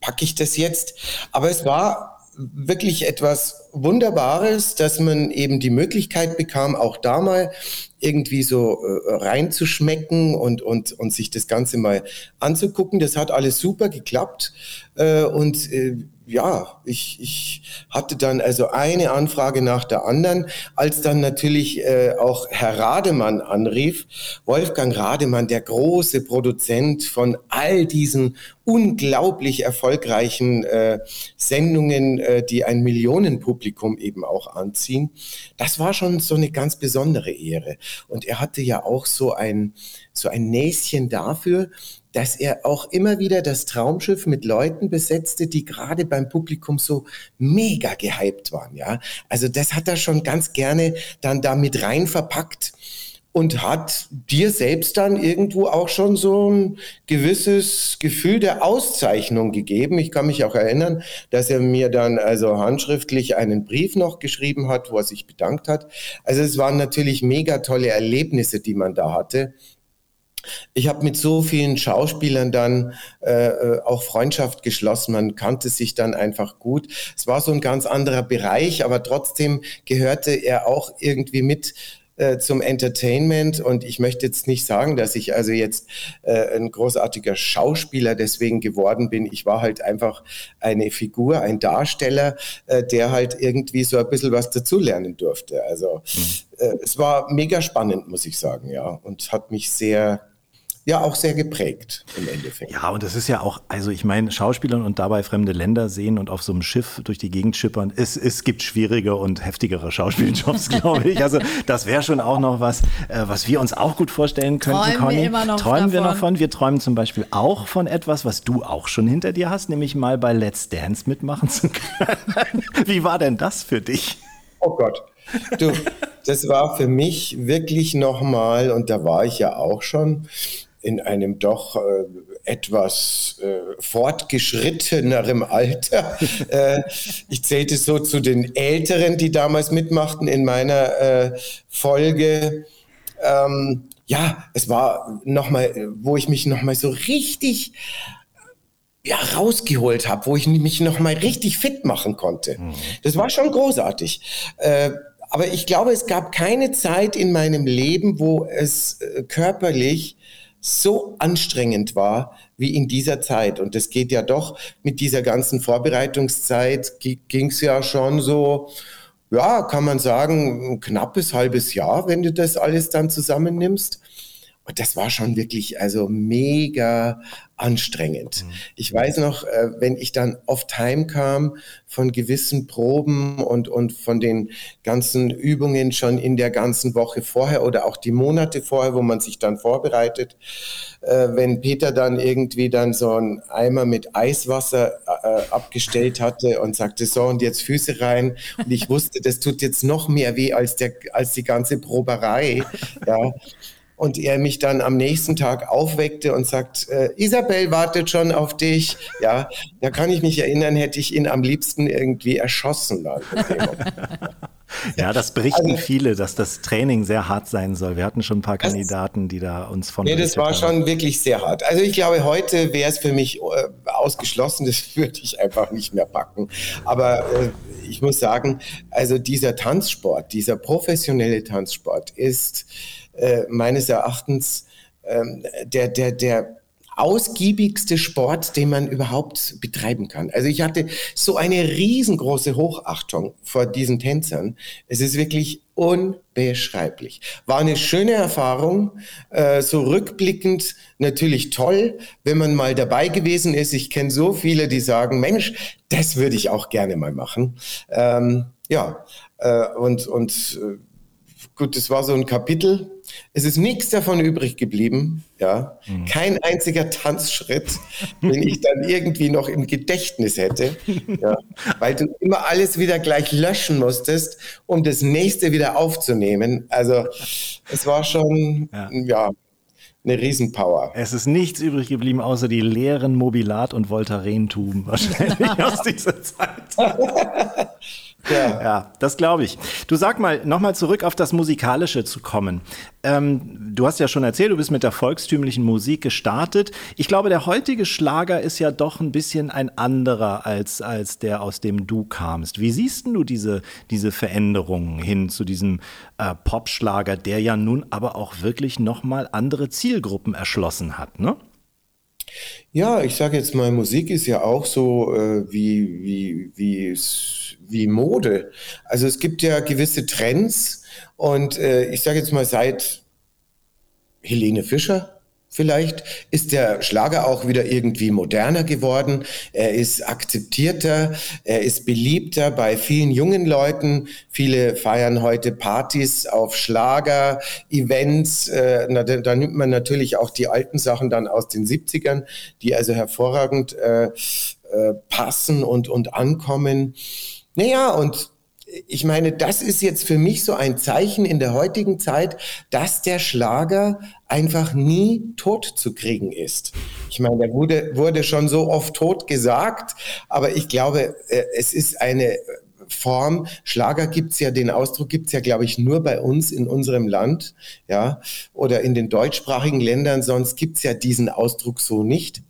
packe ich das jetzt. Aber es war wirklich etwas Wunderbares, dass man eben die Möglichkeit bekam, auch da mal irgendwie so äh, reinzuschmecken und, und, und sich das Ganze mal anzugucken. Das hat alles super geklappt. Äh, und äh, ja, ich, ich hatte dann also eine Anfrage nach der anderen, als dann natürlich äh, auch Herr Rademann anrief. Wolfgang Rademann, der große Produzent von all diesen unglaublich erfolgreichen äh, Sendungen, äh, die ein Millionenpublikum eben auch anziehen. Das war schon so eine ganz besondere Ehre. Und er hatte ja auch so ein, so ein Näschen dafür, dass er auch immer wieder das Traumschiff mit Leuten besetzte, die gerade beim Publikum so mega gehypt waren, ja. Also das hat er schon ganz gerne dann da mit rein verpackt und hat dir selbst dann irgendwo auch schon so ein gewisses Gefühl der Auszeichnung gegeben. Ich kann mich auch erinnern, dass er mir dann also handschriftlich einen Brief noch geschrieben hat, wo er sich bedankt hat. Also es waren natürlich mega tolle Erlebnisse, die man da hatte. Ich habe mit so vielen Schauspielern dann äh, äh, auch Freundschaft geschlossen. Man kannte sich dann einfach gut. Es war so ein ganz anderer Bereich, aber trotzdem gehörte er auch irgendwie mit äh, zum Entertainment. Und ich möchte jetzt nicht sagen, dass ich also jetzt äh, ein großartiger Schauspieler deswegen geworden bin. Ich war halt einfach eine Figur, ein Darsteller, äh, der halt irgendwie so ein bisschen was dazulernen durfte. Also mhm. äh, es war mega spannend, muss ich sagen, ja. Und hat mich sehr ja auch sehr geprägt im Endeffekt. Ja, und das ist ja auch, also ich meine, Schauspielern und dabei fremde Länder sehen und auf so einem Schiff durch die Gegend schippern, es, es gibt schwierige und heftigere Schauspieljobs, [laughs] glaube ich. Also das wäre schon auch noch was, äh, was wir uns auch gut vorstellen könnten, träumen Conny. Wir immer noch träumen davon. wir noch von. Wir träumen zum Beispiel auch von etwas, was du auch schon hinter dir hast, nämlich mal bei Let's Dance mitmachen zu können. [laughs] Wie war denn das für dich? Oh Gott. Du, das war für mich wirklich nochmal, und da war ich ja auch schon, in einem doch äh, etwas äh, fortgeschrittenerem Alter. [laughs] äh, ich zählte so zu den Älteren, die damals mitmachten in meiner äh, Folge. Ähm, ja, es war nochmal, wo ich mich nochmal so richtig ja, rausgeholt habe, wo ich mich nochmal richtig fit machen konnte. Mhm. Das war schon großartig. Äh, aber ich glaube, es gab keine Zeit in meinem Leben, wo es äh, körperlich so anstrengend war wie in dieser Zeit. Und das geht ja doch mit dieser ganzen Vorbereitungszeit, ging es ja schon so, ja, kann man sagen, ein knappes halbes Jahr, wenn du das alles dann zusammennimmst. Und das war schon wirklich also mega anstrengend. Mhm. Ich weiß noch, äh, wenn ich dann oft heimkam von gewissen Proben und, und von den ganzen Übungen schon in der ganzen Woche vorher oder auch die Monate vorher, wo man sich dann vorbereitet, äh, wenn Peter dann irgendwie dann so einen Eimer mit Eiswasser äh, abgestellt hatte und sagte, so und jetzt Füße rein. Und ich wusste, das tut jetzt noch mehr weh als, der, als die ganze Proberei. [laughs] Ja und er mich dann am nächsten Tag aufweckte und sagt, äh, Isabel wartet schon auf dich. Ja, da kann ich mich erinnern, hätte ich ihn am liebsten irgendwie erschossen. Dann [laughs] ja, das berichten also, viele, dass das Training sehr hart sein soll. Wir hatten schon ein paar Kandidaten, die da uns von. Nee, das war haben. schon wirklich sehr hart. Also ich glaube, heute wäre es für mich äh, ausgeschlossen, [laughs] das würde ich einfach nicht mehr packen. Aber äh, ich muss sagen, also dieser Tanzsport, dieser professionelle Tanzsport ist äh, meines Erachtens ähm, der, der, der ausgiebigste Sport, den man überhaupt betreiben kann. Also ich hatte so eine riesengroße Hochachtung vor diesen Tänzern. Es ist wirklich unbeschreiblich. War eine schöne Erfahrung, äh, so rückblickend natürlich toll, wenn man mal dabei gewesen ist. Ich kenne so viele, die sagen, Mensch, das würde ich auch gerne mal machen. Ähm, ja, äh, und, und äh, gut, das war so ein Kapitel. Es ist nichts davon übrig geblieben, ja. Mhm. Kein einziger Tanzschritt, [laughs] den ich dann irgendwie noch im Gedächtnis hätte, ja. Weil du immer alles wieder gleich löschen musstest, um das nächste wieder aufzunehmen. Also, es war schon, ja, ja eine Riesenpower. Es ist nichts übrig geblieben, außer die leeren Mobilat- und Voltarentuben wahrscheinlich [laughs] aus dieser Zeit. [laughs] Ja, [laughs] ja das glaube ich. Du sag mal, nochmal zurück auf das Musikalische zu kommen. Ähm, du hast ja schon erzählt, du bist mit der volkstümlichen Musik gestartet. Ich glaube, der heutige Schlager ist ja doch ein bisschen ein anderer als, als der, aus dem du kamst. Wie siehst du diese, diese Veränderungen hin zu diesem äh, Popschlager, der ja nun aber auch wirklich nochmal andere Zielgruppen erschlossen hat, ne? Ja, ich sage jetzt mal, Musik ist ja auch so äh, wie, wie, wie, wie Mode. Also es gibt ja gewisse Trends und äh, ich sage jetzt mal, seit Helene Fischer Vielleicht ist der Schlager auch wieder irgendwie moderner geworden. Er ist akzeptierter, er ist beliebter bei vielen jungen Leuten. Viele feiern heute Partys auf Schlager, Events. Äh, da, da, nimmt man natürlich auch die alten Sachen dann aus den 70ern, die also hervorragend äh, äh, passen und, und ankommen. Naja, und ich meine, das ist jetzt für mich so ein Zeichen in der heutigen Zeit, dass der Schlager einfach nie tot zu kriegen ist. Ich meine, der wurde, wurde schon so oft tot gesagt, aber ich glaube, äh, es ist eine Form, Schlager gibt's ja, den Ausdruck gibt's ja, glaube ich, nur bei uns in unserem Land, ja, oder in den deutschsprachigen Ländern, sonst gibt's ja diesen Ausdruck so nicht.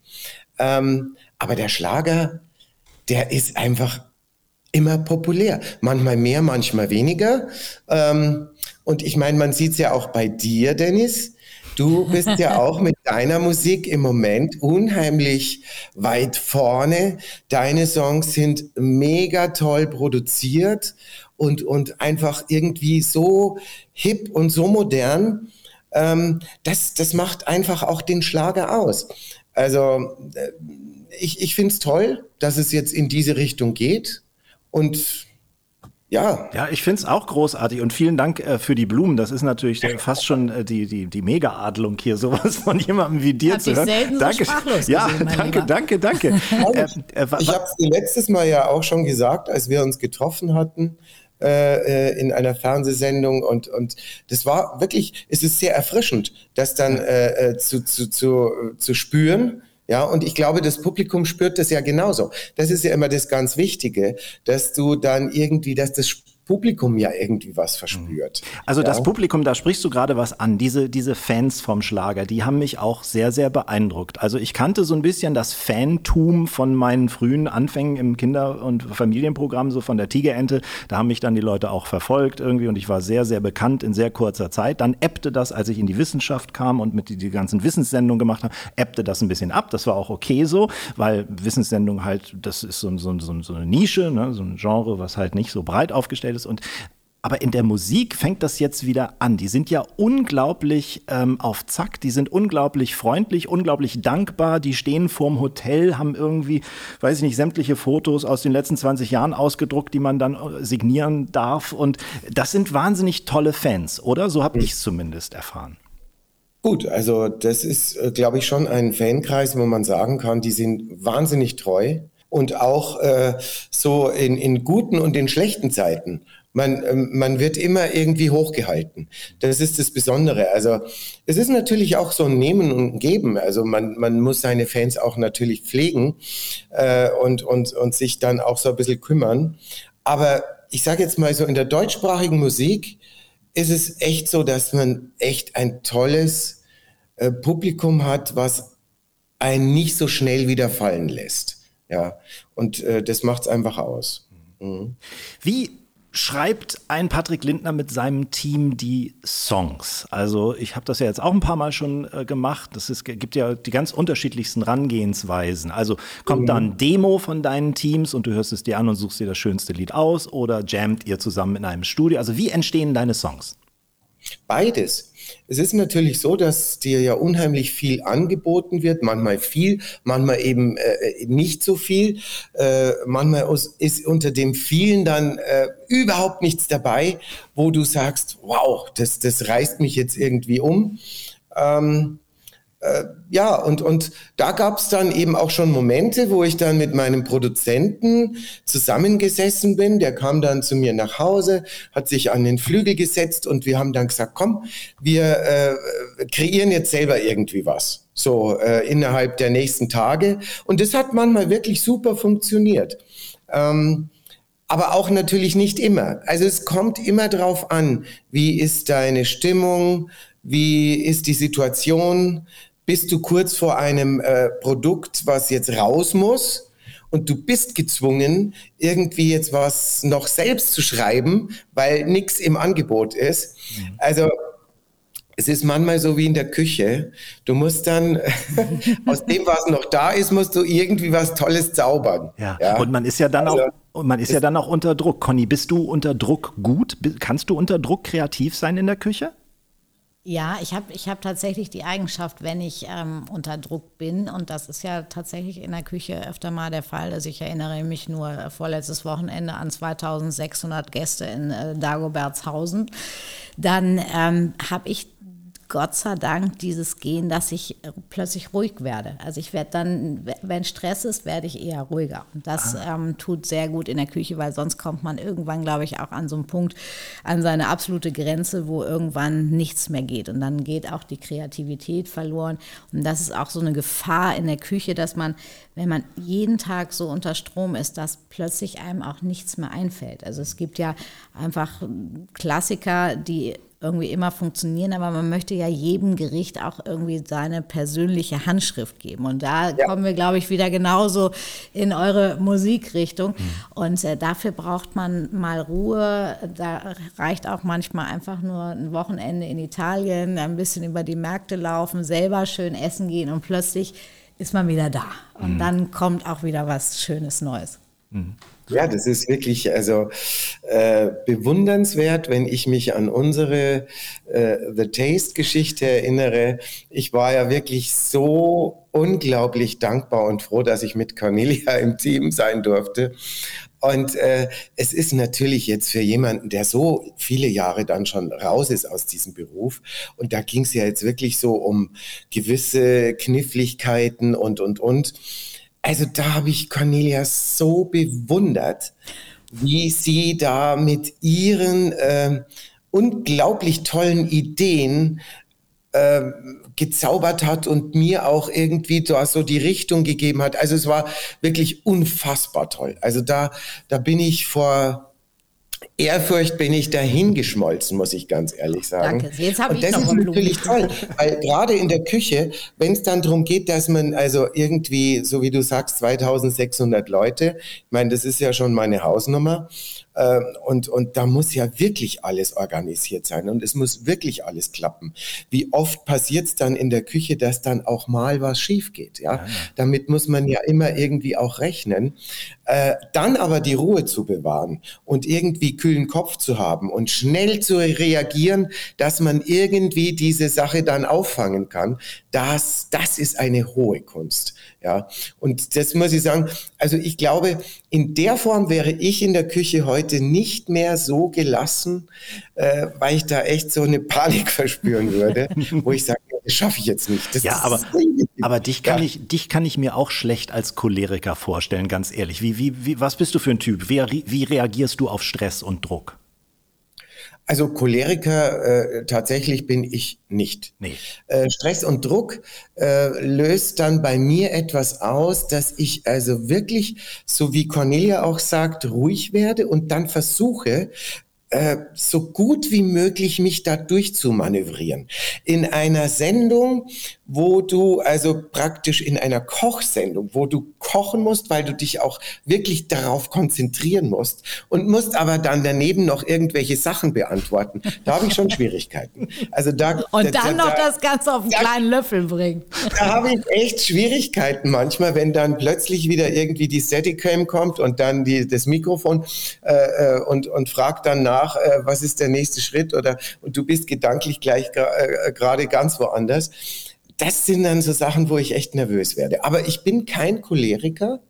Ähm, aber der Schlager, der ist einfach immer populär. Manchmal mehr, manchmal weniger. Ähm, und ich meine, man sieht es ja auch bei dir, Dennis. Du bist ja [laughs] auch mit deiner Musik im Moment unheimlich weit vorne. Deine Songs sind mega toll produziert und, und einfach irgendwie so hip und so modern. Ähm, das, das macht einfach auch den Schlager aus. Also äh, ich, ich finde es toll, dass es jetzt in diese Richtung geht. Und ja. Ja, ich finde es auch großartig und vielen Dank äh, für die Blumen. Das ist natürlich äh, fast schon äh, die, die, die Mega-Adlung hier, [laughs] sowas von jemandem wie dir Hab zu hören. Selten danke. So ja, gesehen, danke, danke, danke, [laughs] äh, äh, ich habe es letztes Mal ja auch schon gesagt, als wir uns getroffen hatten äh, in einer Fernsehsendung und, und das war wirklich, es ist sehr erfrischend, das dann äh, zu, zu, zu, zu spüren ja, und ich glaube, das Publikum spürt das ja genauso. Das ist ja immer das ganz Wichtige, dass du dann irgendwie, dass das Publikum ja irgendwie was verspürt. Also ja? das Publikum, da sprichst du gerade was an. Diese, diese Fans vom Schlager, die haben mich auch sehr, sehr beeindruckt. Also ich kannte so ein bisschen das Fantum von meinen frühen Anfängen im Kinder- und Familienprogramm, so von der Tigerente. Da haben mich dann die Leute auch verfolgt irgendwie und ich war sehr, sehr bekannt in sehr kurzer Zeit. Dann ebbte das, als ich in die Wissenschaft kam und mit die, die ganzen Wissenssendungen gemacht habe, ebbte das ein bisschen ab. Das war auch okay so, weil Wissenssendung halt, das ist so, so, so, so eine Nische, ne? so ein Genre, was halt nicht so breit aufgestellt ist ist. Und aber in der Musik fängt das jetzt wieder an. Die sind ja unglaublich ähm, auf Zack, die sind unglaublich freundlich, unglaublich dankbar. Die stehen vorm Hotel, haben irgendwie, weiß ich nicht, sämtliche Fotos aus den letzten 20 Jahren ausgedruckt, die man dann äh, signieren darf. Und das sind wahnsinnig tolle Fans, oder? So habe ich es zumindest erfahren. Gut, also das ist, äh, glaube ich, schon ein Fankreis, wo man sagen kann, die sind wahnsinnig treu und auch äh, so in, in guten und in schlechten Zeiten. Man, ähm, man wird immer irgendwie hochgehalten. Das ist das Besondere. Also es ist natürlich auch so ein Nehmen und Geben. Also man, man muss seine Fans auch natürlich pflegen äh, und, und, und sich dann auch so ein bisschen kümmern. Aber ich sage jetzt mal so, in der deutschsprachigen Musik ist es echt so, dass man echt ein tolles äh, Publikum hat, was einen nicht so schnell wieder fallen lässt. Ja, und äh, das macht es einfach aus. Mhm. Wie schreibt ein Patrick Lindner mit seinem Team die Songs? Also ich habe das ja jetzt auch ein paar Mal schon äh, gemacht. Es gibt ja die ganz unterschiedlichsten Rangehensweisen. Also kommt mhm. da ein Demo von deinen Teams und du hörst es dir an und suchst dir das schönste Lied aus oder jammt ihr zusammen in einem Studio? Also wie entstehen deine Songs? Beides. Es ist natürlich so, dass dir ja unheimlich viel angeboten wird, manchmal viel, manchmal eben äh, nicht so viel. Äh, manchmal ist unter dem vielen dann äh, überhaupt nichts dabei, wo du sagst, wow, das, das reißt mich jetzt irgendwie um. Ähm, äh, ja, und, und da gab es dann eben auch schon Momente, wo ich dann mit meinem Produzenten zusammengesessen bin. Der kam dann zu mir nach Hause, hat sich an den Flügel gesetzt und wir haben dann gesagt, komm, wir äh, kreieren jetzt selber irgendwie was. So äh, innerhalb der nächsten Tage. Und das hat manchmal wirklich super funktioniert. Ähm, aber auch natürlich nicht immer. Also es kommt immer drauf an, wie ist deine Stimmung, wie ist die Situation, bist du kurz vor einem äh, Produkt, was jetzt raus muss und du bist gezwungen, irgendwie jetzt was noch selbst zu schreiben, weil nichts im Angebot ist. Mhm. Also es ist manchmal so wie in der Küche. Du musst dann [laughs] aus dem, was noch da ist, musst du irgendwie was Tolles zaubern. Ja. ja? Und man ist ja dann also, auch und man ist ja dann auch unter Druck. Conny, bist du unter Druck gut? Kannst du unter Druck kreativ sein in der Küche? Ja, ich habe ich hab tatsächlich die Eigenschaft, wenn ich ähm, unter Druck bin, und das ist ja tatsächlich in der Küche öfter mal der Fall, dass ich erinnere mich nur vorletztes Wochenende an 2600 Gäste in äh, Dagobertshausen, dann ähm, habe ich Gott sei Dank dieses Gehen, dass ich plötzlich ruhig werde. Also ich werde dann, wenn Stress ist, werde ich eher ruhiger. Und das ah. ähm, tut sehr gut in der Küche, weil sonst kommt man irgendwann, glaube ich, auch an so einen Punkt, an seine absolute Grenze, wo irgendwann nichts mehr geht. Und dann geht auch die Kreativität verloren. Und das ist auch so eine Gefahr in der Küche, dass man, wenn man jeden Tag so unter Strom ist, dass plötzlich einem auch nichts mehr einfällt. Also es gibt ja einfach Klassiker, die irgendwie immer funktionieren, aber man möchte ja jedem Gericht auch irgendwie seine persönliche Handschrift geben. Und da ja. kommen wir, glaube ich, wieder genauso in eure Musikrichtung. Mhm. Und äh, dafür braucht man mal Ruhe. Da reicht auch manchmal einfach nur ein Wochenende in Italien, ein bisschen über die Märkte laufen, selber schön essen gehen und plötzlich ist man wieder da. Und mhm. dann kommt auch wieder was Schönes Neues. Mhm. Ja, das ist wirklich also äh, bewundernswert, wenn ich mich an unsere äh, The Taste-Geschichte erinnere. Ich war ja wirklich so unglaublich dankbar und froh, dass ich mit Cornelia im Team sein durfte. Und äh, es ist natürlich jetzt für jemanden, der so viele Jahre dann schon raus ist aus diesem Beruf, und da ging es ja jetzt wirklich so um gewisse Kniffligkeiten und, und, und also da habe ich Cornelia so bewundert, wie sie da mit ihren äh, unglaublich tollen Ideen äh, gezaubert hat und mir auch irgendwie da so die Richtung gegeben hat. Also es war wirklich unfassbar toll. Also da, da bin ich vor Ehrfurcht bin ich dahingeschmolzen, muss ich ganz ehrlich sagen. Danke. Jetzt habe ich das noch ist natürlich toll, [laughs] weil gerade in der Küche, wenn es dann darum geht, dass man also irgendwie, so wie du sagst, 2600 Leute, ich meine, das ist ja schon meine Hausnummer, und, und da muss ja wirklich alles organisiert sein und es muss wirklich alles klappen. Wie oft passiert es dann in der Küche, dass dann auch mal was schief geht? Ja? ja, damit muss man ja immer irgendwie auch rechnen. Äh, dann aber die Ruhe zu bewahren und irgendwie kühlen Kopf zu haben und schnell zu reagieren, dass man irgendwie diese Sache dann auffangen kann, das, das ist eine hohe Kunst. Ja, und das muss ich sagen. Also ich glaube, in der Form wäre ich in der Küche heute nicht mehr so gelassen, äh, weil ich da echt so eine Panik [laughs] verspüren würde, wo ich sage, das schaffe ich jetzt nicht. Das ja, aber, aber dich kann ja. ich, dich kann ich mir auch schlecht als Choleriker vorstellen, ganz ehrlich. Wie, wie, wie, was bist du für ein Typ? Wie, wie reagierst du auf Stress und Druck? Also Choleriker äh, tatsächlich bin ich nicht. Nee. Äh, Stress und Druck äh, löst dann bei mir etwas aus, dass ich also wirklich, so wie Cornelia auch sagt, ruhig werde und dann versuche, äh, so gut wie möglich mich da durchzumanövrieren. In einer Sendung, wo du also praktisch in einer Kochsendung, wo du kochen musst, weil du dich auch wirklich darauf konzentrieren musst und musst aber dann daneben noch irgendwelche Sachen beantworten. Da habe ich schon [laughs] Schwierigkeiten. Also da und da, dann da, noch das Ganze auf einen da, kleinen Löffel bringen. Da habe ich echt Schwierigkeiten manchmal, wenn dann plötzlich wieder irgendwie die Steadicam kommt und dann die, das Mikrofon äh, äh und, und fragt dann nach, äh, was ist der nächste Schritt oder und du bist gedanklich gleich äh, gerade ganz woanders. Das sind dann so Sachen, wo ich echt nervös werde. Aber ich bin kein Choleriker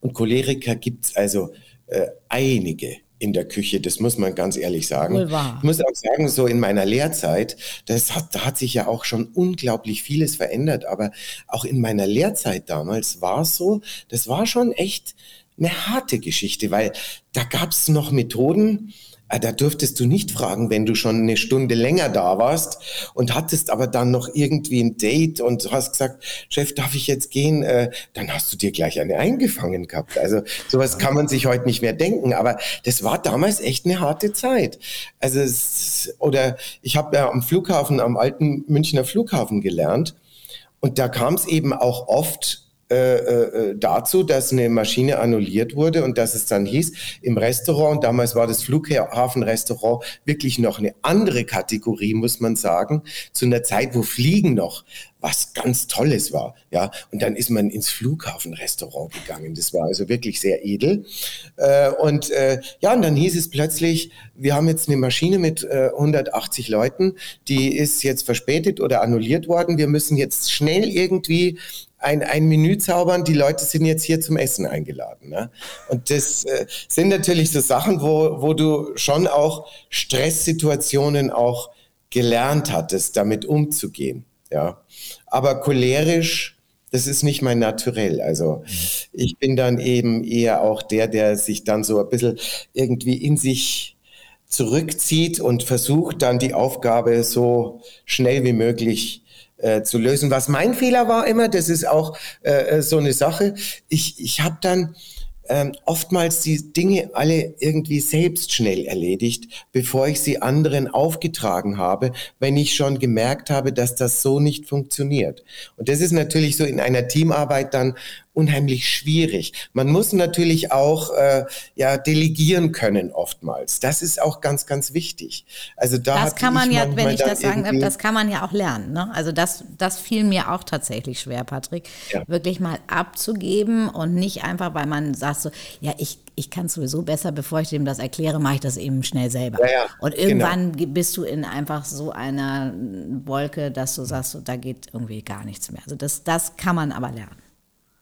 und Choleriker gibt's also äh, einige in der Küche, das muss man ganz ehrlich sagen. Ich muss auch sagen, so in meiner Lehrzeit, das hat, da hat sich ja auch schon unglaublich vieles verändert, aber auch in meiner Lehrzeit damals war es so, das war schon echt eine harte Geschichte, weil da gab es noch Methoden, äh, da dürftest du nicht fragen, wenn du schon eine Stunde länger da warst und hattest aber dann noch irgendwie ein Date und hast gesagt, Chef, darf ich jetzt gehen? Äh, dann hast du dir gleich eine eingefangen gehabt. Also sowas kann man sich heute nicht mehr denken, aber das war damals echt eine harte Zeit. Also es, oder ich habe ja am Flughafen, am alten Münchner Flughafen gelernt und da kam es eben auch oft äh, äh, dazu, dass eine Maschine annulliert wurde und dass es dann hieß, im Restaurant, damals war das Flughafenrestaurant wirklich noch eine andere Kategorie, muss man sagen, zu einer Zeit, wo Fliegen noch was ganz Tolles war, ja. Und dann ist man ins Flughafenrestaurant gegangen. Das war also wirklich sehr edel. Äh, und äh, ja, und dann hieß es plötzlich, wir haben jetzt eine Maschine mit äh, 180 Leuten, die ist jetzt verspätet oder annulliert worden. Wir müssen jetzt schnell irgendwie ein, ein Menü zaubern, die Leute sind jetzt hier zum Essen eingeladen. Ne? Und das äh, sind natürlich so Sachen, wo, wo du schon auch Stresssituationen auch gelernt hattest, damit umzugehen. Ja. Aber cholerisch, das ist nicht mein Naturell. Also ich bin dann eben eher auch der, der sich dann so ein bisschen irgendwie in sich zurückzieht und versucht dann die Aufgabe so schnell wie möglich äh, zu lösen. Was mein Fehler war immer, das ist auch äh, äh so eine Sache. Ich, ich habe dann ähm, oftmals die Dinge alle irgendwie selbst schnell erledigt, bevor ich sie anderen aufgetragen habe, wenn ich schon gemerkt habe, dass das so nicht funktioniert. Und das ist natürlich so in einer Teamarbeit dann unheimlich schwierig. Man muss natürlich auch äh, ja delegieren können oftmals. Das ist auch ganz, ganz wichtig. Also da das kann man ja, wenn ich das sagen darf, das kann man ja auch lernen. Ne? Also das, das fiel mir auch tatsächlich schwer, Patrick, ja. wirklich mal abzugeben und nicht einfach, weil man sagt so, ja ich ich kann es sowieso besser, bevor ich dem das erkläre, mache ich das eben schnell selber. Ja, ja, und irgendwann genau. bist du in einfach so einer Wolke, dass du sagst, so, da geht irgendwie gar nichts mehr. Also das, das kann man aber lernen.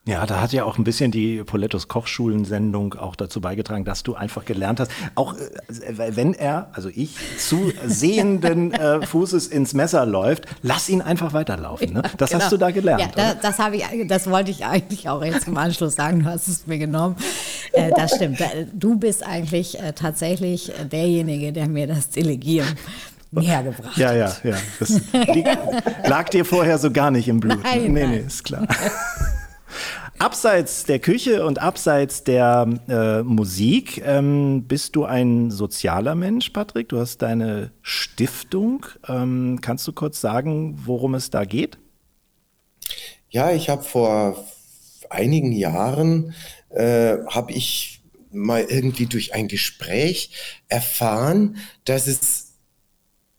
Ja, da hat ja auch ein bisschen die Polettos Kochschulen-Sendung auch dazu beigetragen, dass du einfach gelernt hast, auch äh, wenn er, also ich, zu sehenden [laughs] äh, Fußes ins Messer läuft, lass ihn einfach weiterlaufen. Ne? Das genau. hast du da gelernt. Ja, da, das, habe ich, das wollte ich eigentlich auch jetzt im Anschluss sagen, du hast es mir genommen. Äh, das stimmt. Du bist eigentlich äh, tatsächlich derjenige, der mir das Delegieren nähergebracht ja, Ja, ja, ja. Das [laughs] lag dir vorher so gar nicht im Blut. Nein, nee, nein. nee, ist klar. [laughs] Abseits der Küche und abseits der äh, Musik ähm, bist du ein sozialer Mensch, Patrick. Du hast deine Stiftung. Ähm, kannst du kurz sagen, worum es da geht? Ja, ich habe vor einigen Jahren äh, habe ich mal irgendwie durch ein Gespräch erfahren, dass es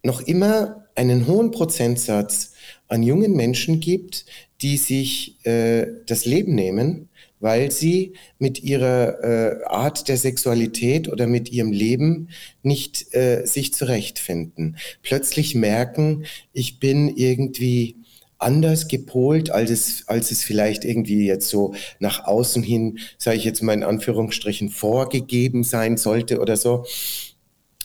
noch immer einen hohen Prozentsatz an jungen Menschen gibt, die sich äh, das Leben nehmen, weil sie mit ihrer äh, Art der Sexualität oder mit ihrem Leben nicht äh, sich zurechtfinden. Plötzlich merken, ich bin irgendwie anders gepolt, als es, als es vielleicht irgendwie jetzt so nach außen hin, sage ich jetzt mal in Anführungsstrichen, vorgegeben sein sollte oder so.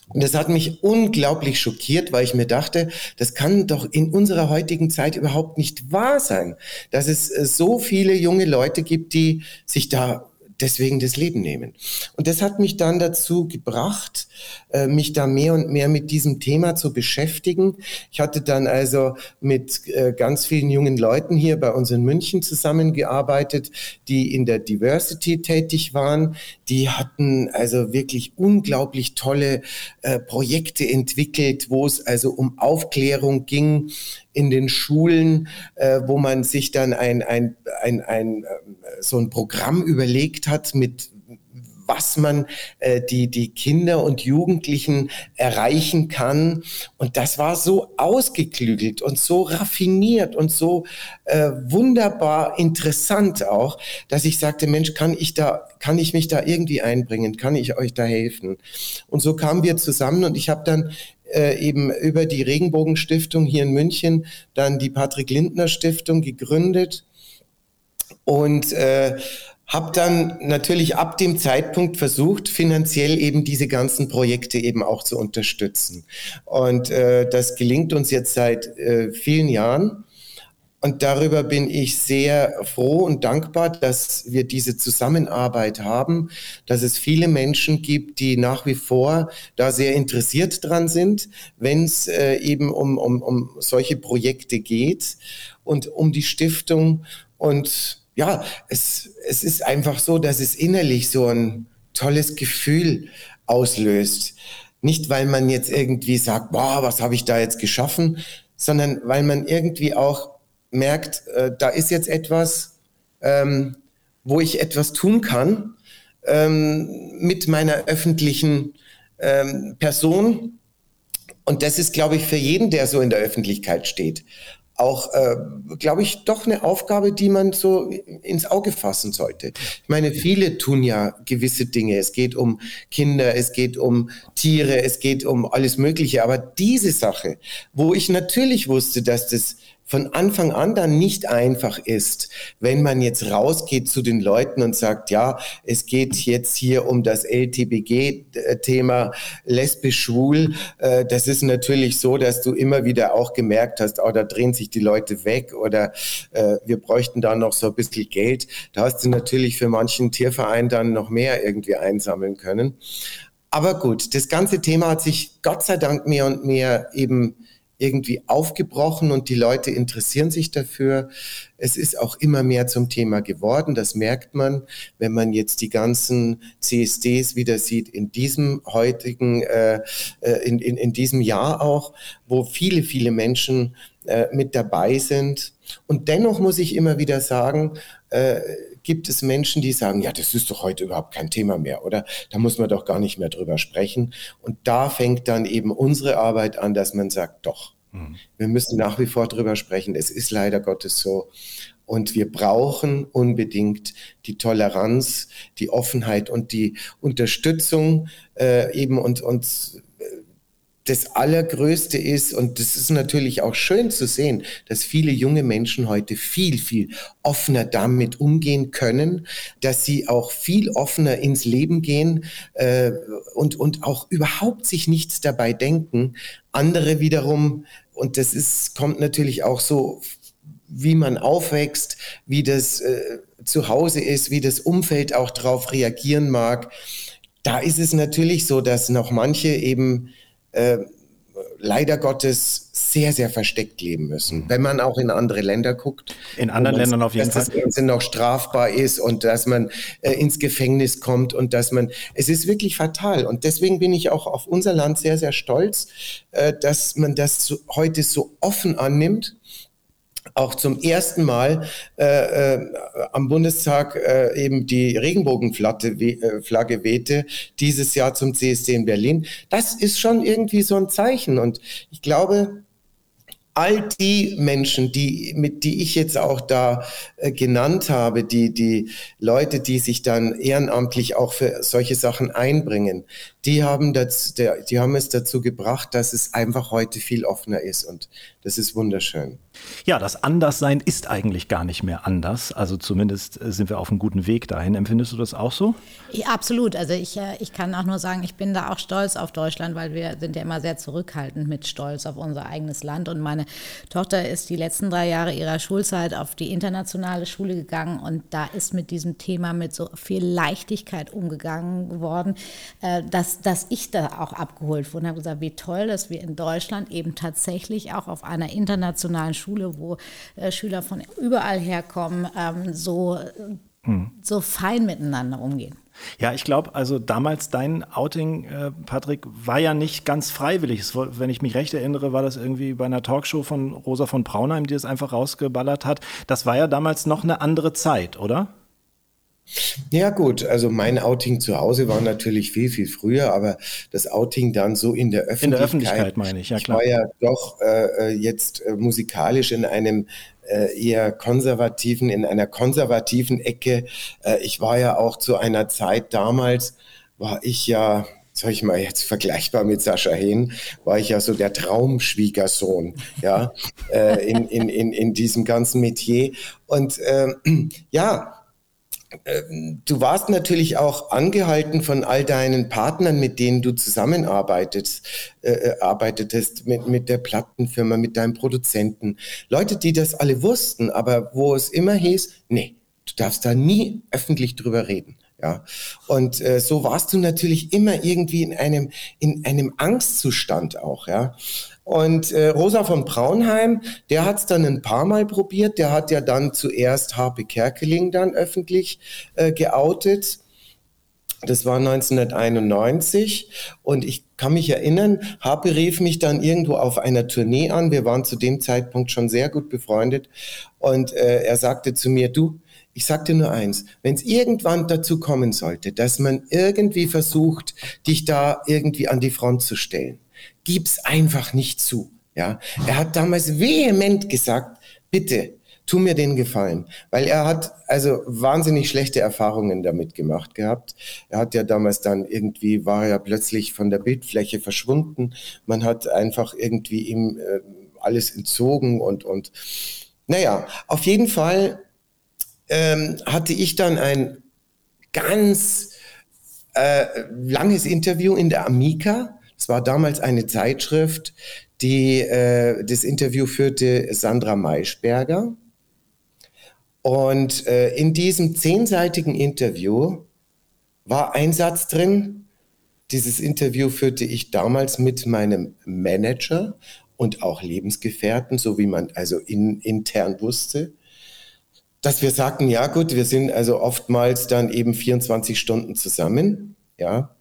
Und das hat mich unglaublich schockiert, weil ich mir dachte, das kann doch in unserer heutigen Zeit überhaupt nicht wahr sein, dass es äh, so viele junge Leute gibt, die sich da deswegen das Leben nehmen. Und das hat mich dann dazu gebracht, äh, mich da mehr und mehr mit diesem Thema zu beschäftigen. Ich hatte dann also mit äh, ganz vielen jungen Leuten hier bei uns in München zusammengearbeitet, die in der Diversity tätig waren. Die hatten also wirklich unglaublich tolle äh, Projekte entwickelt, wo es also um Aufklärung ging in den Schulen, äh, wo man sich dann ein, ein, ein, ein, äh, so ein Programm überlegt hat mit was man äh, die, die Kinder und Jugendlichen erreichen kann. Und das war so ausgeklügelt und so raffiniert und so äh, wunderbar interessant auch, dass ich sagte, Mensch, kann ich da, kann ich mich da irgendwie einbringen? Kann ich euch da helfen? Und so kamen wir zusammen und ich habe dann äh, eben über die Regenbogenstiftung hier in München dann die Patrick Lindner Stiftung gegründet und äh, habe dann natürlich ab dem Zeitpunkt versucht, finanziell eben diese ganzen Projekte eben auch zu unterstützen. Und äh, das gelingt uns jetzt seit äh, vielen Jahren. Und darüber bin ich sehr froh und dankbar, dass wir diese Zusammenarbeit haben, dass es viele Menschen gibt, die nach wie vor da sehr interessiert dran sind, wenn es äh, eben um, um, um solche Projekte geht und um die Stiftung. Und ja, es, es ist einfach so, dass es innerlich so ein tolles Gefühl auslöst. Nicht, weil man jetzt irgendwie sagt, boah, was habe ich da jetzt geschaffen, sondern weil man irgendwie auch merkt, äh, da ist jetzt etwas, ähm, wo ich etwas tun kann ähm, mit meiner öffentlichen ähm, Person. Und das ist, glaube ich, für jeden, der so in der Öffentlichkeit steht, auch, äh, glaube ich, doch eine Aufgabe, die man so ins Auge fassen sollte. Ich meine, viele tun ja gewisse Dinge. Es geht um Kinder, es geht um Tiere, es geht um alles Mögliche. Aber diese Sache, wo ich natürlich wusste, dass das von Anfang an dann nicht einfach ist, wenn man jetzt rausgeht zu den Leuten und sagt, ja, es geht jetzt hier um das LTBG-Thema lesbisch schwul. Äh, das ist natürlich so, dass du immer wieder auch gemerkt hast, oh, da drehen sich die Leute weg oder äh, wir bräuchten da noch so ein bisschen Geld. Da hast du natürlich für manchen Tierverein dann noch mehr irgendwie einsammeln können. Aber gut, das ganze Thema hat sich Gott sei Dank mehr und mehr eben irgendwie aufgebrochen und die Leute interessieren sich dafür. Es ist auch immer mehr zum Thema geworden. Das merkt man, wenn man jetzt die ganzen CSDs wieder sieht in diesem heutigen, äh, äh, in, in, in diesem Jahr auch, wo viele, viele Menschen äh, mit dabei sind. Und dennoch muss ich immer wieder sagen, äh, gibt es Menschen, die sagen, ja, das ist doch heute überhaupt kein Thema mehr, oder? Da muss man doch gar nicht mehr drüber sprechen. Und da fängt dann eben unsere Arbeit an, dass man sagt, doch, mhm. wir müssen nach wie vor drüber sprechen. Es ist leider Gottes so. Und wir brauchen unbedingt die Toleranz, die Offenheit und die Unterstützung äh, eben und, und das Allergrößte ist, und das ist natürlich auch schön zu sehen, dass viele junge Menschen heute viel, viel offener damit umgehen können, dass sie auch viel offener ins Leben gehen äh, und, und auch überhaupt sich nichts dabei denken. Andere wiederum, und das ist, kommt natürlich auch so, wie man aufwächst, wie das äh, zu Hause ist, wie das Umfeld auch darauf reagieren mag. Da ist es natürlich so, dass noch manche eben äh, leider Gottes sehr, sehr versteckt leben müssen. Mhm. Wenn man auch in andere Länder guckt. In anderen Ländern auf jeden dass Fall. Dass das noch strafbar ist und dass man äh, ins Gefängnis kommt und dass man, es ist wirklich fatal. Und deswegen bin ich auch auf unser Land sehr, sehr stolz, äh, dass man das so, heute so offen annimmt auch zum ersten Mal äh, äh, am Bundestag äh, eben die Regenbogenflagge äh, Flagge wehte, dieses Jahr zum CSD in Berlin. Das ist schon irgendwie so ein Zeichen. Und ich glaube, all die Menschen, die, mit die ich jetzt auch da äh, genannt habe, die, die Leute, die sich dann ehrenamtlich auch für solche Sachen einbringen, die haben, das, der, die haben es dazu gebracht, dass es einfach heute viel offener ist und das ist wunderschön. Ja, das Anderssein ist eigentlich gar nicht mehr anders. Also zumindest äh, sind wir auf einem guten Weg dahin. Empfindest du das auch so? Ja, absolut. Also ich, äh, ich kann auch nur sagen, ich bin da auch stolz auf Deutschland, weil wir sind ja immer sehr zurückhaltend mit Stolz auf unser eigenes Land. Und meine Tochter ist die letzten drei Jahre ihrer Schulzeit auf die internationale Schule gegangen und da ist mit diesem Thema mit so viel Leichtigkeit umgegangen worden, äh, dass, dass ich da auch abgeholt wurde und habe gesagt, wie toll, dass wir in Deutschland eben tatsächlich auch auf einer internationalen Schule, wo äh, Schüler von überall herkommen, ähm, so, hm. so fein miteinander umgehen. Ja, ich glaube, also damals dein Outing, äh, Patrick, war ja nicht ganz freiwillig. Es, wenn ich mich recht erinnere, war das irgendwie bei einer Talkshow von Rosa von Braunheim, die es einfach rausgeballert hat. Das war ja damals noch eine andere Zeit, oder? Ja gut, also mein Outing zu Hause war natürlich viel, viel früher, aber das Outing dann so in der Öffentlichkeit. In der Öffentlichkeit meine ich, ja klar. Ich war ja doch äh, äh jetzt äh, musikalisch in einem äh, eher konservativen, in einer konservativen Ecke. Äh, ich war ja auch zu einer Zeit damals, war ich ja, sag ich mal jetzt vergleichbar mit Sascha Hehn, war ich ja so der Traumschwiegersohn, ja, [laughs] äh, in, in, in, in diesem ganzen Metier. Und äh, [clears throat] ja, ähm, du warst natürlich auch angehalten von all deinen Partnern, mit denen du zusammenarbeitest, äh, äh, arbeitetest, mit, mit der Plattenfirma, mit deinem Produzenten. Leute, die das alle wussten, aber wo es immer hieß, nee, du darfst da nie öffentlich drüber reden. Ja, und äh, so warst du natürlich immer irgendwie in einem in einem Angstzustand auch, ja. Und äh, Rosa von Braunheim, der hat es dann ein paar Mal probiert. Der hat ja dann zuerst Harpe Kerkeling dann öffentlich äh, geoutet. Das war 1991 und ich kann mich erinnern, Harpe rief mich dann irgendwo auf einer Tournee an. Wir waren zu dem Zeitpunkt schon sehr gut befreundet und äh, er sagte zu mir, du, ich sag dir nur eins, wenn es irgendwann dazu kommen sollte, dass man irgendwie versucht, dich da irgendwie an die Front zu stellen, gib's einfach nicht zu. Ja, er hat damals vehement gesagt, bitte, tu mir den Gefallen, weil er hat also wahnsinnig schlechte Erfahrungen damit gemacht gehabt. Er hat ja damals dann irgendwie war er plötzlich von der Bildfläche verschwunden. Man hat einfach irgendwie ihm äh, alles entzogen und und naja, auf jeden Fall ähm, hatte ich dann ein ganz äh, langes Interview in der Amica es war damals eine Zeitschrift, die äh, das Interview führte Sandra Maischberger. Und äh, in diesem zehnseitigen Interview war ein Satz drin. Dieses Interview führte ich damals mit meinem Manager und auch Lebensgefährten, so wie man also in, intern wusste, dass wir sagten, ja gut, wir sind also oftmals dann eben 24 Stunden zusammen, ja.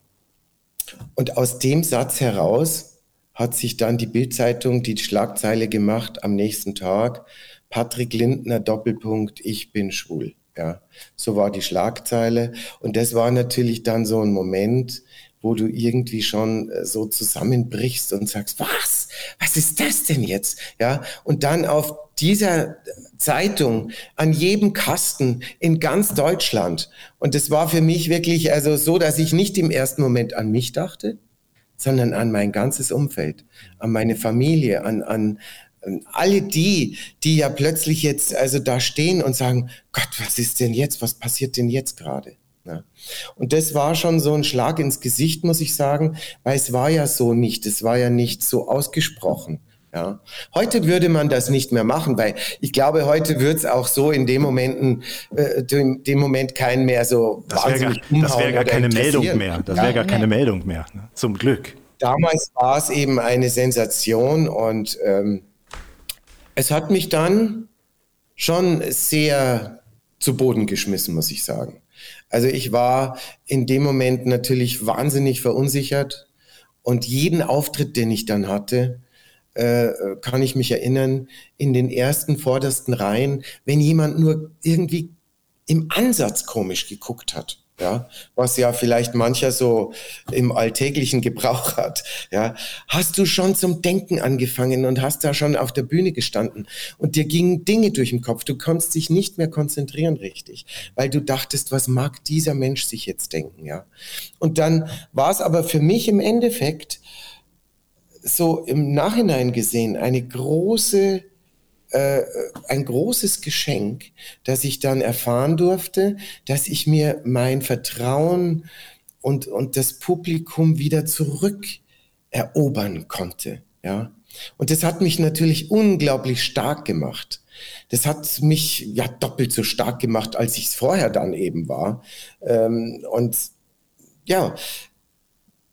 Und aus dem Satz heraus hat sich dann die Bildzeitung die Schlagzeile gemacht am nächsten Tag. Patrick Lindner Doppelpunkt, ich bin schwul. Ja, so war die Schlagzeile. Und das war natürlich dann so ein Moment, wo du irgendwie schon äh, so zusammenbrichst und sagst, was? Was ist das denn jetzt? Ja, und dann auf dieser Zeitung an jedem Kasten in ganz Deutschland. Und es war für mich wirklich also so, dass ich nicht im ersten Moment an mich dachte, sondern an mein ganzes Umfeld, an meine Familie, an, an alle die, die ja plötzlich jetzt also da stehen und sagen, Gott, was ist denn jetzt? Was passiert denn jetzt gerade? Ja. Und das war schon so ein Schlag ins Gesicht, muss ich sagen, weil es war ja so nicht, es war ja nicht so ausgesprochen. Ja. Heute würde man das nicht mehr machen, weil ich glaube, heute wird es auch so in dem Momenten, äh, dem, dem Moment keinen mehr so das wahnsinnig gar, Das wäre gar keine Meldung mehr. Das wäre gar keine Meldung mehr. Ne? Zum Glück. Damals war es eben eine Sensation und ähm, es hat mich dann schon sehr zu Boden geschmissen, muss ich sagen. Also ich war in dem Moment natürlich wahnsinnig verunsichert und jeden Auftritt, den ich dann hatte, äh, kann ich mich erinnern, in den ersten vordersten Reihen, wenn jemand nur irgendwie im Ansatz komisch geguckt hat ja, was ja vielleicht mancher so im alltäglichen Gebrauch hat, ja, hast du schon zum Denken angefangen und hast da schon auf der Bühne gestanden und dir gingen Dinge durch den Kopf. Du konntest dich nicht mehr konzentrieren richtig, weil du dachtest, was mag dieser Mensch sich jetzt denken, ja. Und dann war es aber für mich im Endeffekt so im Nachhinein gesehen eine große äh, ein großes Geschenk, dass ich dann erfahren durfte, dass ich mir mein Vertrauen und, und das Publikum wieder zurück erobern konnte. Ja. Und das hat mich natürlich unglaublich stark gemacht. Das hat mich ja doppelt so stark gemacht, als ich es vorher dann eben war. Ähm, und ja,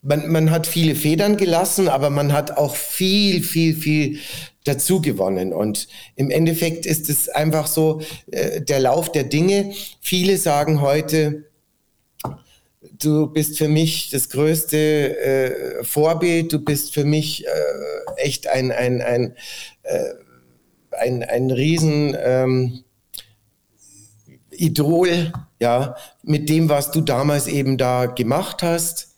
man, man hat viele Federn gelassen, aber man hat auch viel, viel, viel dazu gewonnen. Und im Endeffekt ist es einfach so äh, der Lauf der Dinge. Viele sagen heute, du bist für mich das größte äh, Vorbild, du bist für mich äh, echt ein, ein, ein, äh, ein, ein Riesen ähm, Idol, ja, mit dem, was du damals eben da gemacht hast.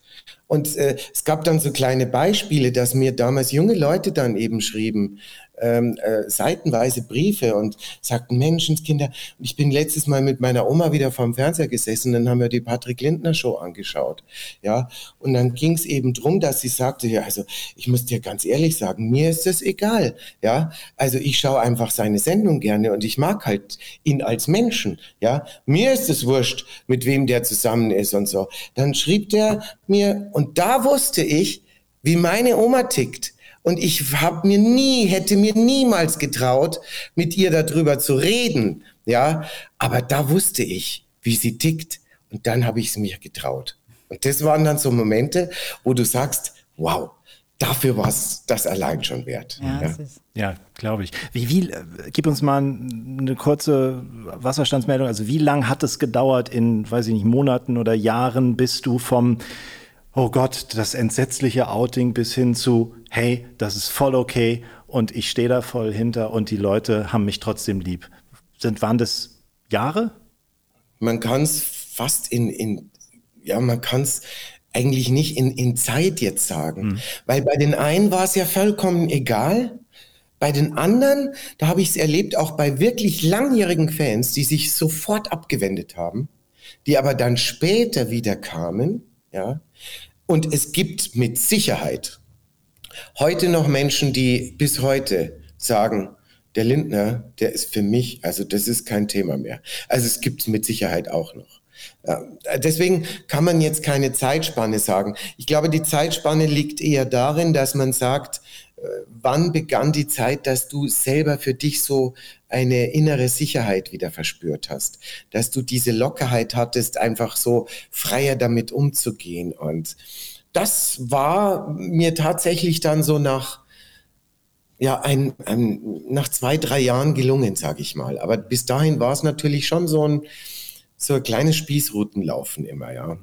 Und äh, es gab dann so kleine Beispiele, dass mir damals junge Leute dann eben schrieben, ähm, äh, seitenweise Briefe und sagten, Menschenskinder, ich bin letztes Mal mit meiner Oma wieder vorm Fernseher gesessen, dann haben wir die Patrick Lindner Show angeschaut. Ja, und dann ging es eben drum, dass sie sagte, ja, also ich muss dir ganz ehrlich sagen, mir ist das egal. Ja, also ich schaue einfach seine Sendung gerne und ich mag halt ihn als Menschen. Ja, mir ist es wurscht, mit wem der zusammen ist und so. Dann schrieb der mir, und da wusste ich, wie meine Oma tickt. Und ich habe mir nie, hätte mir niemals getraut, mit ihr darüber zu reden. Ja, aber da wusste ich, wie sie tickt. Und dann habe ich es mir getraut. Und das waren dann so Momente, wo du sagst, wow, dafür war es das allein schon wert. Ja, ja. ja glaube ich. Wie, wie, äh, gib uns mal eine kurze Wasserstandsmeldung. Also wie lange hat es gedauert in, weiß ich nicht, Monaten oder Jahren, bis du vom oh Gott, das entsetzliche Outing bis hin zu, hey, das ist voll okay und ich stehe da voll hinter und die Leute haben mich trotzdem lieb. Sind, waren das Jahre? Man kann es fast in, in, ja, man kann es eigentlich nicht in, in Zeit jetzt sagen, mhm. weil bei den einen war es ja vollkommen egal. Bei den anderen, da habe ich es erlebt, auch bei wirklich langjährigen Fans, die sich sofort abgewendet haben, die aber dann später wieder kamen, ja, und es gibt mit Sicherheit heute noch Menschen, die bis heute sagen, der Lindner, der ist für mich, also das ist kein Thema mehr. Also es gibt es mit Sicherheit auch noch. Deswegen kann man jetzt keine Zeitspanne sagen. Ich glaube, die Zeitspanne liegt eher darin, dass man sagt, wann begann die Zeit, dass du selber für dich so eine innere Sicherheit wieder verspürt hast, dass du diese Lockerheit hattest, einfach so freier damit umzugehen. Und das war mir tatsächlich dann so nach ja, ein, ein, nach zwei, drei Jahren gelungen, sage ich mal. Aber bis dahin war es natürlich schon so ein, so ein kleines Spießrutenlaufen immer, ja.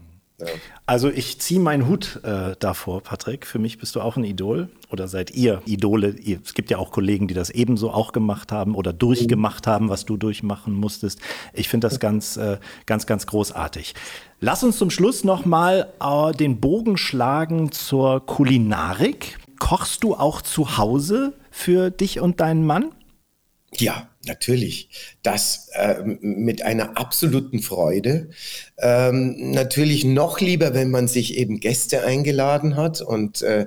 Also ich ziehe meinen Hut äh, davor, Patrick. Für mich bist du auch ein Idol oder seid ihr Idole. Es gibt ja auch Kollegen, die das ebenso auch gemacht haben oder durchgemacht haben, was du durchmachen musstest. Ich finde das ganz, äh, ganz, ganz großartig. Lass uns zum Schluss nochmal äh, den Bogen schlagen zur Kulinarik. Kochst du auch zu Hause für dich und deinen Mann? Ja, natürlich. Das äh, mit einer absoluten Freude. Ähm, natürlich noch lieber, wenn man sich eben Gäste eingeladen hat. Und äh,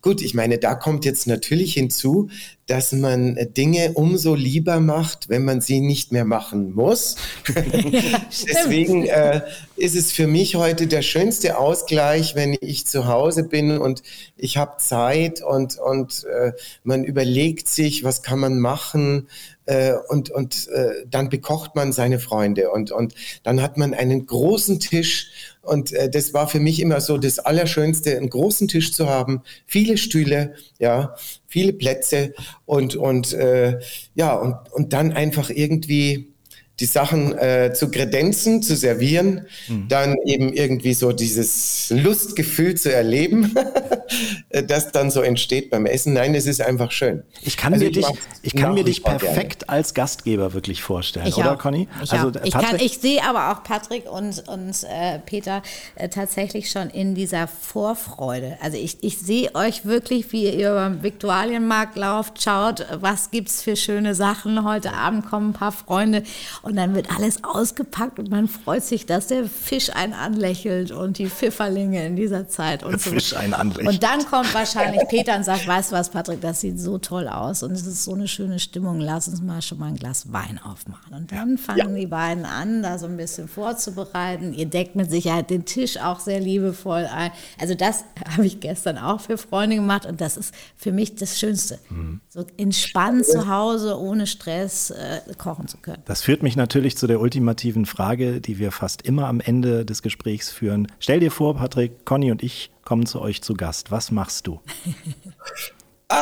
gut, ich meine, da kommt jetzt natürlich hinzu, dass man Dinge umso lieber macht, wenn man sie nicht mehr machen muss. [laughs] Ja, Deswegen äh, ist es für mich heute der schönste Ausgleich, wenn ich zu Hause bin und ich habe Zeit und, und äh, man überlegt sich, was kann man machen äh, und, und äh, dann bekocht man seine Freunde und, und dann hat man einen großen Tisch und äh, das war für mich immer so das Allerschönste, einen großen Tisch zu haben, viele Stühle, ja, viele Plätze und, und äh, ja, und, und dann einfach irgendwie die Sachen äh, zu kredenzen, zu servieren, mhm. dann eben irgendwie so dieses Lustgefühl zu erleben, [laughs] das dann so entsteht beim Essen. Nein, es ist einfach schön. Ich kann also mir ich dich, ich kann mir dich perfekt gerne. als Gastgeber wirklich vorstellen, ich oder auch. Conny? Ich, also, ich, kann, ich sehe aber auch Patrick und, und äh, Peter äh, tatsächlich schon in dieser Vorfreude. Also ich, ich sehe euch wirklich, wie ihr beim Viktualienmarkt lauft, schaut, was gibt es für schöne Sachen. Heute Abend kommen ein paar Freunde und dann wird alles ausgepackt und man freut sich, dass der Fisch einen anlächelt und die Pfifferlinge in dieser Zeit und der so. Fisch einen anlächelt. Und dann kommt kommt wahrscheinlich Peter und sagt, weißt du was, Patrick, das sieht so toll aus und es ist so eine schöne Stimmung, lass uns mal schon mal ein Glas Wein aufmachen. Und dann fangen ja. die beiden an, da so ein bisschen vorzubereiten. Ihr deckt mit Sicherheit den Tisch auch sehr liebevoll ein. Also das habe ich gestern auch für Freunde gemacht und das ist für mich das Schönste. Mhm. So entspannt zu Hause, ohne Stress äh, kochen zu können. Das führt mich natürlich zu der ultimativen Frage, die wir fast immer am Ende des Gesprächs führen. Stell dir vor, Patrick, Conny und ich kommen zu euch zu Gast. Was machst du? [laughs]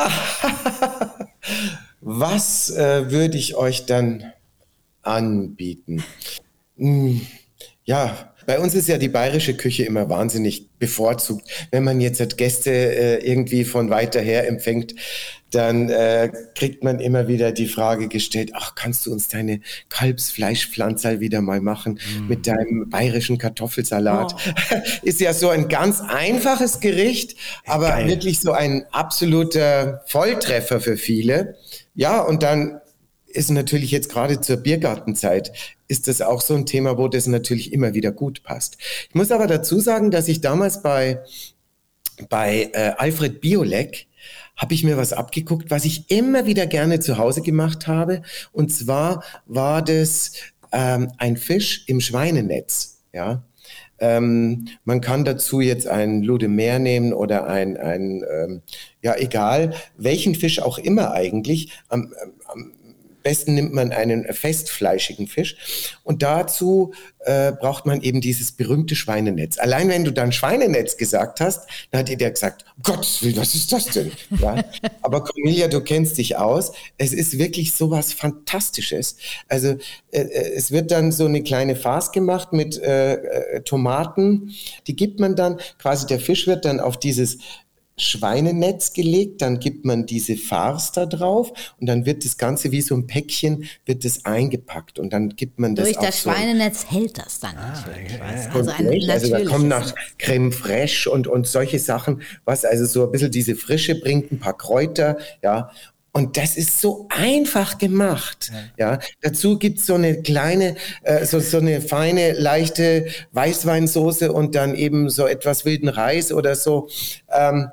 Was äh, würde ich euch dann anbieten? Hm, ja, bei uns ist ja die bayerische Küche immer wahnsinnig bevorzugt. Wenn man jetzt Gäste äh, irgendwie von weiter her empfängt, dann äh, kriegt man immer wieder die Frage gestellt, ach, kannst du uns deine Kalbsfleischpflanzerl wieder mal machen mm. mit deinem bayerischen Kartoffelsalat? Oh. [laughs] Ist ja so ein ganz einfaches Gericht, aber Geil. wirklich so ein absoluter Volltreffer für viele. Ja, und dann ist natürlich jetzt gerade zur Biergartenzeit, ist das auch so ein Thema, wo das natürlich immer wieder gut passt. Ich muss aber dazu sagen, dass ich damals bei, bei äh, Alfred Biolek habe ich mir was abgeguckt, was ich immer wieder gerne zu Hause gemacht habe. Und zwar war das ähm, ein Fisch im Schweinenetz. Ja, ähm, man kann dazu jetzt ein Lude Meer nehmen oder ein, ein ähm, ja egal, welchen Fisch auch immer eigentlich. Am, am besten nimmt man einen festfleischigen Fisch. Und dazu äh, braucht man eben dieses berühmte Schweinenetz. Allein wenn du dann Schweinenetz gesagt hast, dann hat jeder gesagt, Willen, was ist das denn? Ja? Aber Cornelia, du kennst dich aus. Es ist wirklich so was Fantastisches. Also äh, äh, es wird dann so eine kleine Farce gemacht mit äh, äh, Tomaten. Die gibt man dann, quasi der Fisch wird dann auf dieses Schweinenetz gelegt, dann gibt man diese Farce da drauf und dann wird das Ganze wie so ein Päckchen, wird das eingepackt und dann gibt man das Durch das so Schweinenetz hält das dann ah, natürlich. Also, ein also da kommen nach Creme fraiche und, und solche Sachen, was also so ein bisschen diese Frische bringt, ein paar Kräuter, ja, und das ist so einfach gemacht. Ja, ja. dazu gibt's so eine kleine, äh, so, so eine feine, leichte Weißweinsoße und dann eben so etwas wilden Reis oder so. Ähm,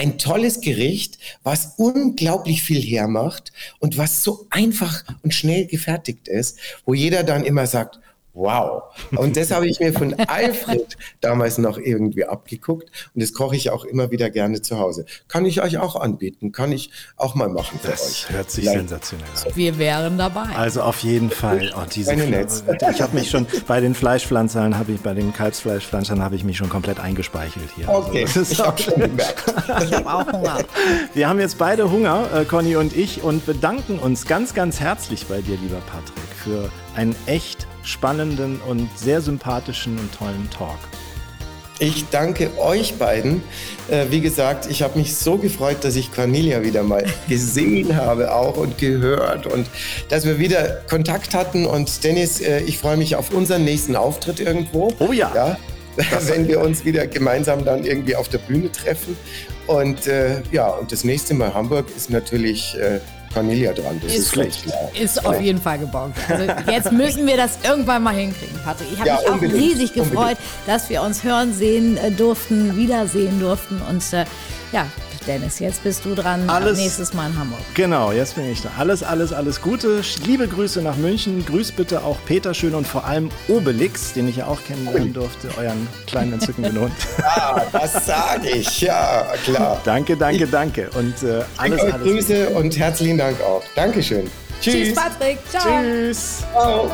ein tolles Gericht, was unglaublich viel hermacht und was so einfach und schnell gefertigt ist, wo jeder dann immer sagt, Wow. Und das habe ich mir von Alfred damals noch irgendwie abgeguckt. Und das koche ich auch immer wieder gerne zu Hause. Kann ich euch auch anbieten. Kann ich auch mal machen für das euch. Das hört sich Vielleicht. sensationell an. Wir wären dabei. Also auf jeden Fall. Oh, diese Netz. Ich habe mich schon bei den Fleischpflanzern, habe ich bei den Kalbsfleischpflanzern habe ich mich schon komplett eingespeichelt hier. Okay, also, ich habe schon gemerkt. ich habe auch Hunger. Wir haben jetzt beide Hunger, äh, Conny und ich, und bedanken uns ganz, ganz herzlich bei dir, lieber Patrick, für ein echt spannenden und sehr sympathischen und tollen Talk. Ich danke euch beiden. Äh, wie gesagt, ich habe mich so gefreut, dass ich Cornelia wieder mal [laughs] gesehen habe auch und gehört und dass wir wieder Kontakt hatten. Und Dennis, äh, ich freue mich auf unseren nächsten Auftritt irgendwo. Oh ja. ja [laughs] wenn wir uns wieder gemeinsam dann irgendwie auf der Bühne treffen. Und äh, ja, und das nächste Mal Hamburg ist natürlich äh, Cornelia dran. Das ist, ist klar. Ist auf jeden Fall geborgt. Also jetzt müssen wir das irgendwann mal hinkriegen, Patrick. Ich habe ja, mich auch riesig gefreut, unbedingt. dass wir uns hören, sehen äh, durften, wiedersehen durften. Und äh, ja, Dennis, jetzt bist du dran. Alles, nächstes Mal in Hamburg. Genau, jetzt bin ich da. Alles, alles, alles Gute. Liebe Grüße nach München. Grüß bitte auch Peter Schön und vor allem Obelix, den ich ja auch kennenlernen durfte, euren kleinen entzückenden Hund. Ja, [laughs] das sage ich. Ja, klar. danke, danke, danke. Und äh, alles, alles Grüße und herzlichen Dank auch. Dankeschön. Tschüss. Tschüss, Patrick. Ciao. Tschüss. Ciao.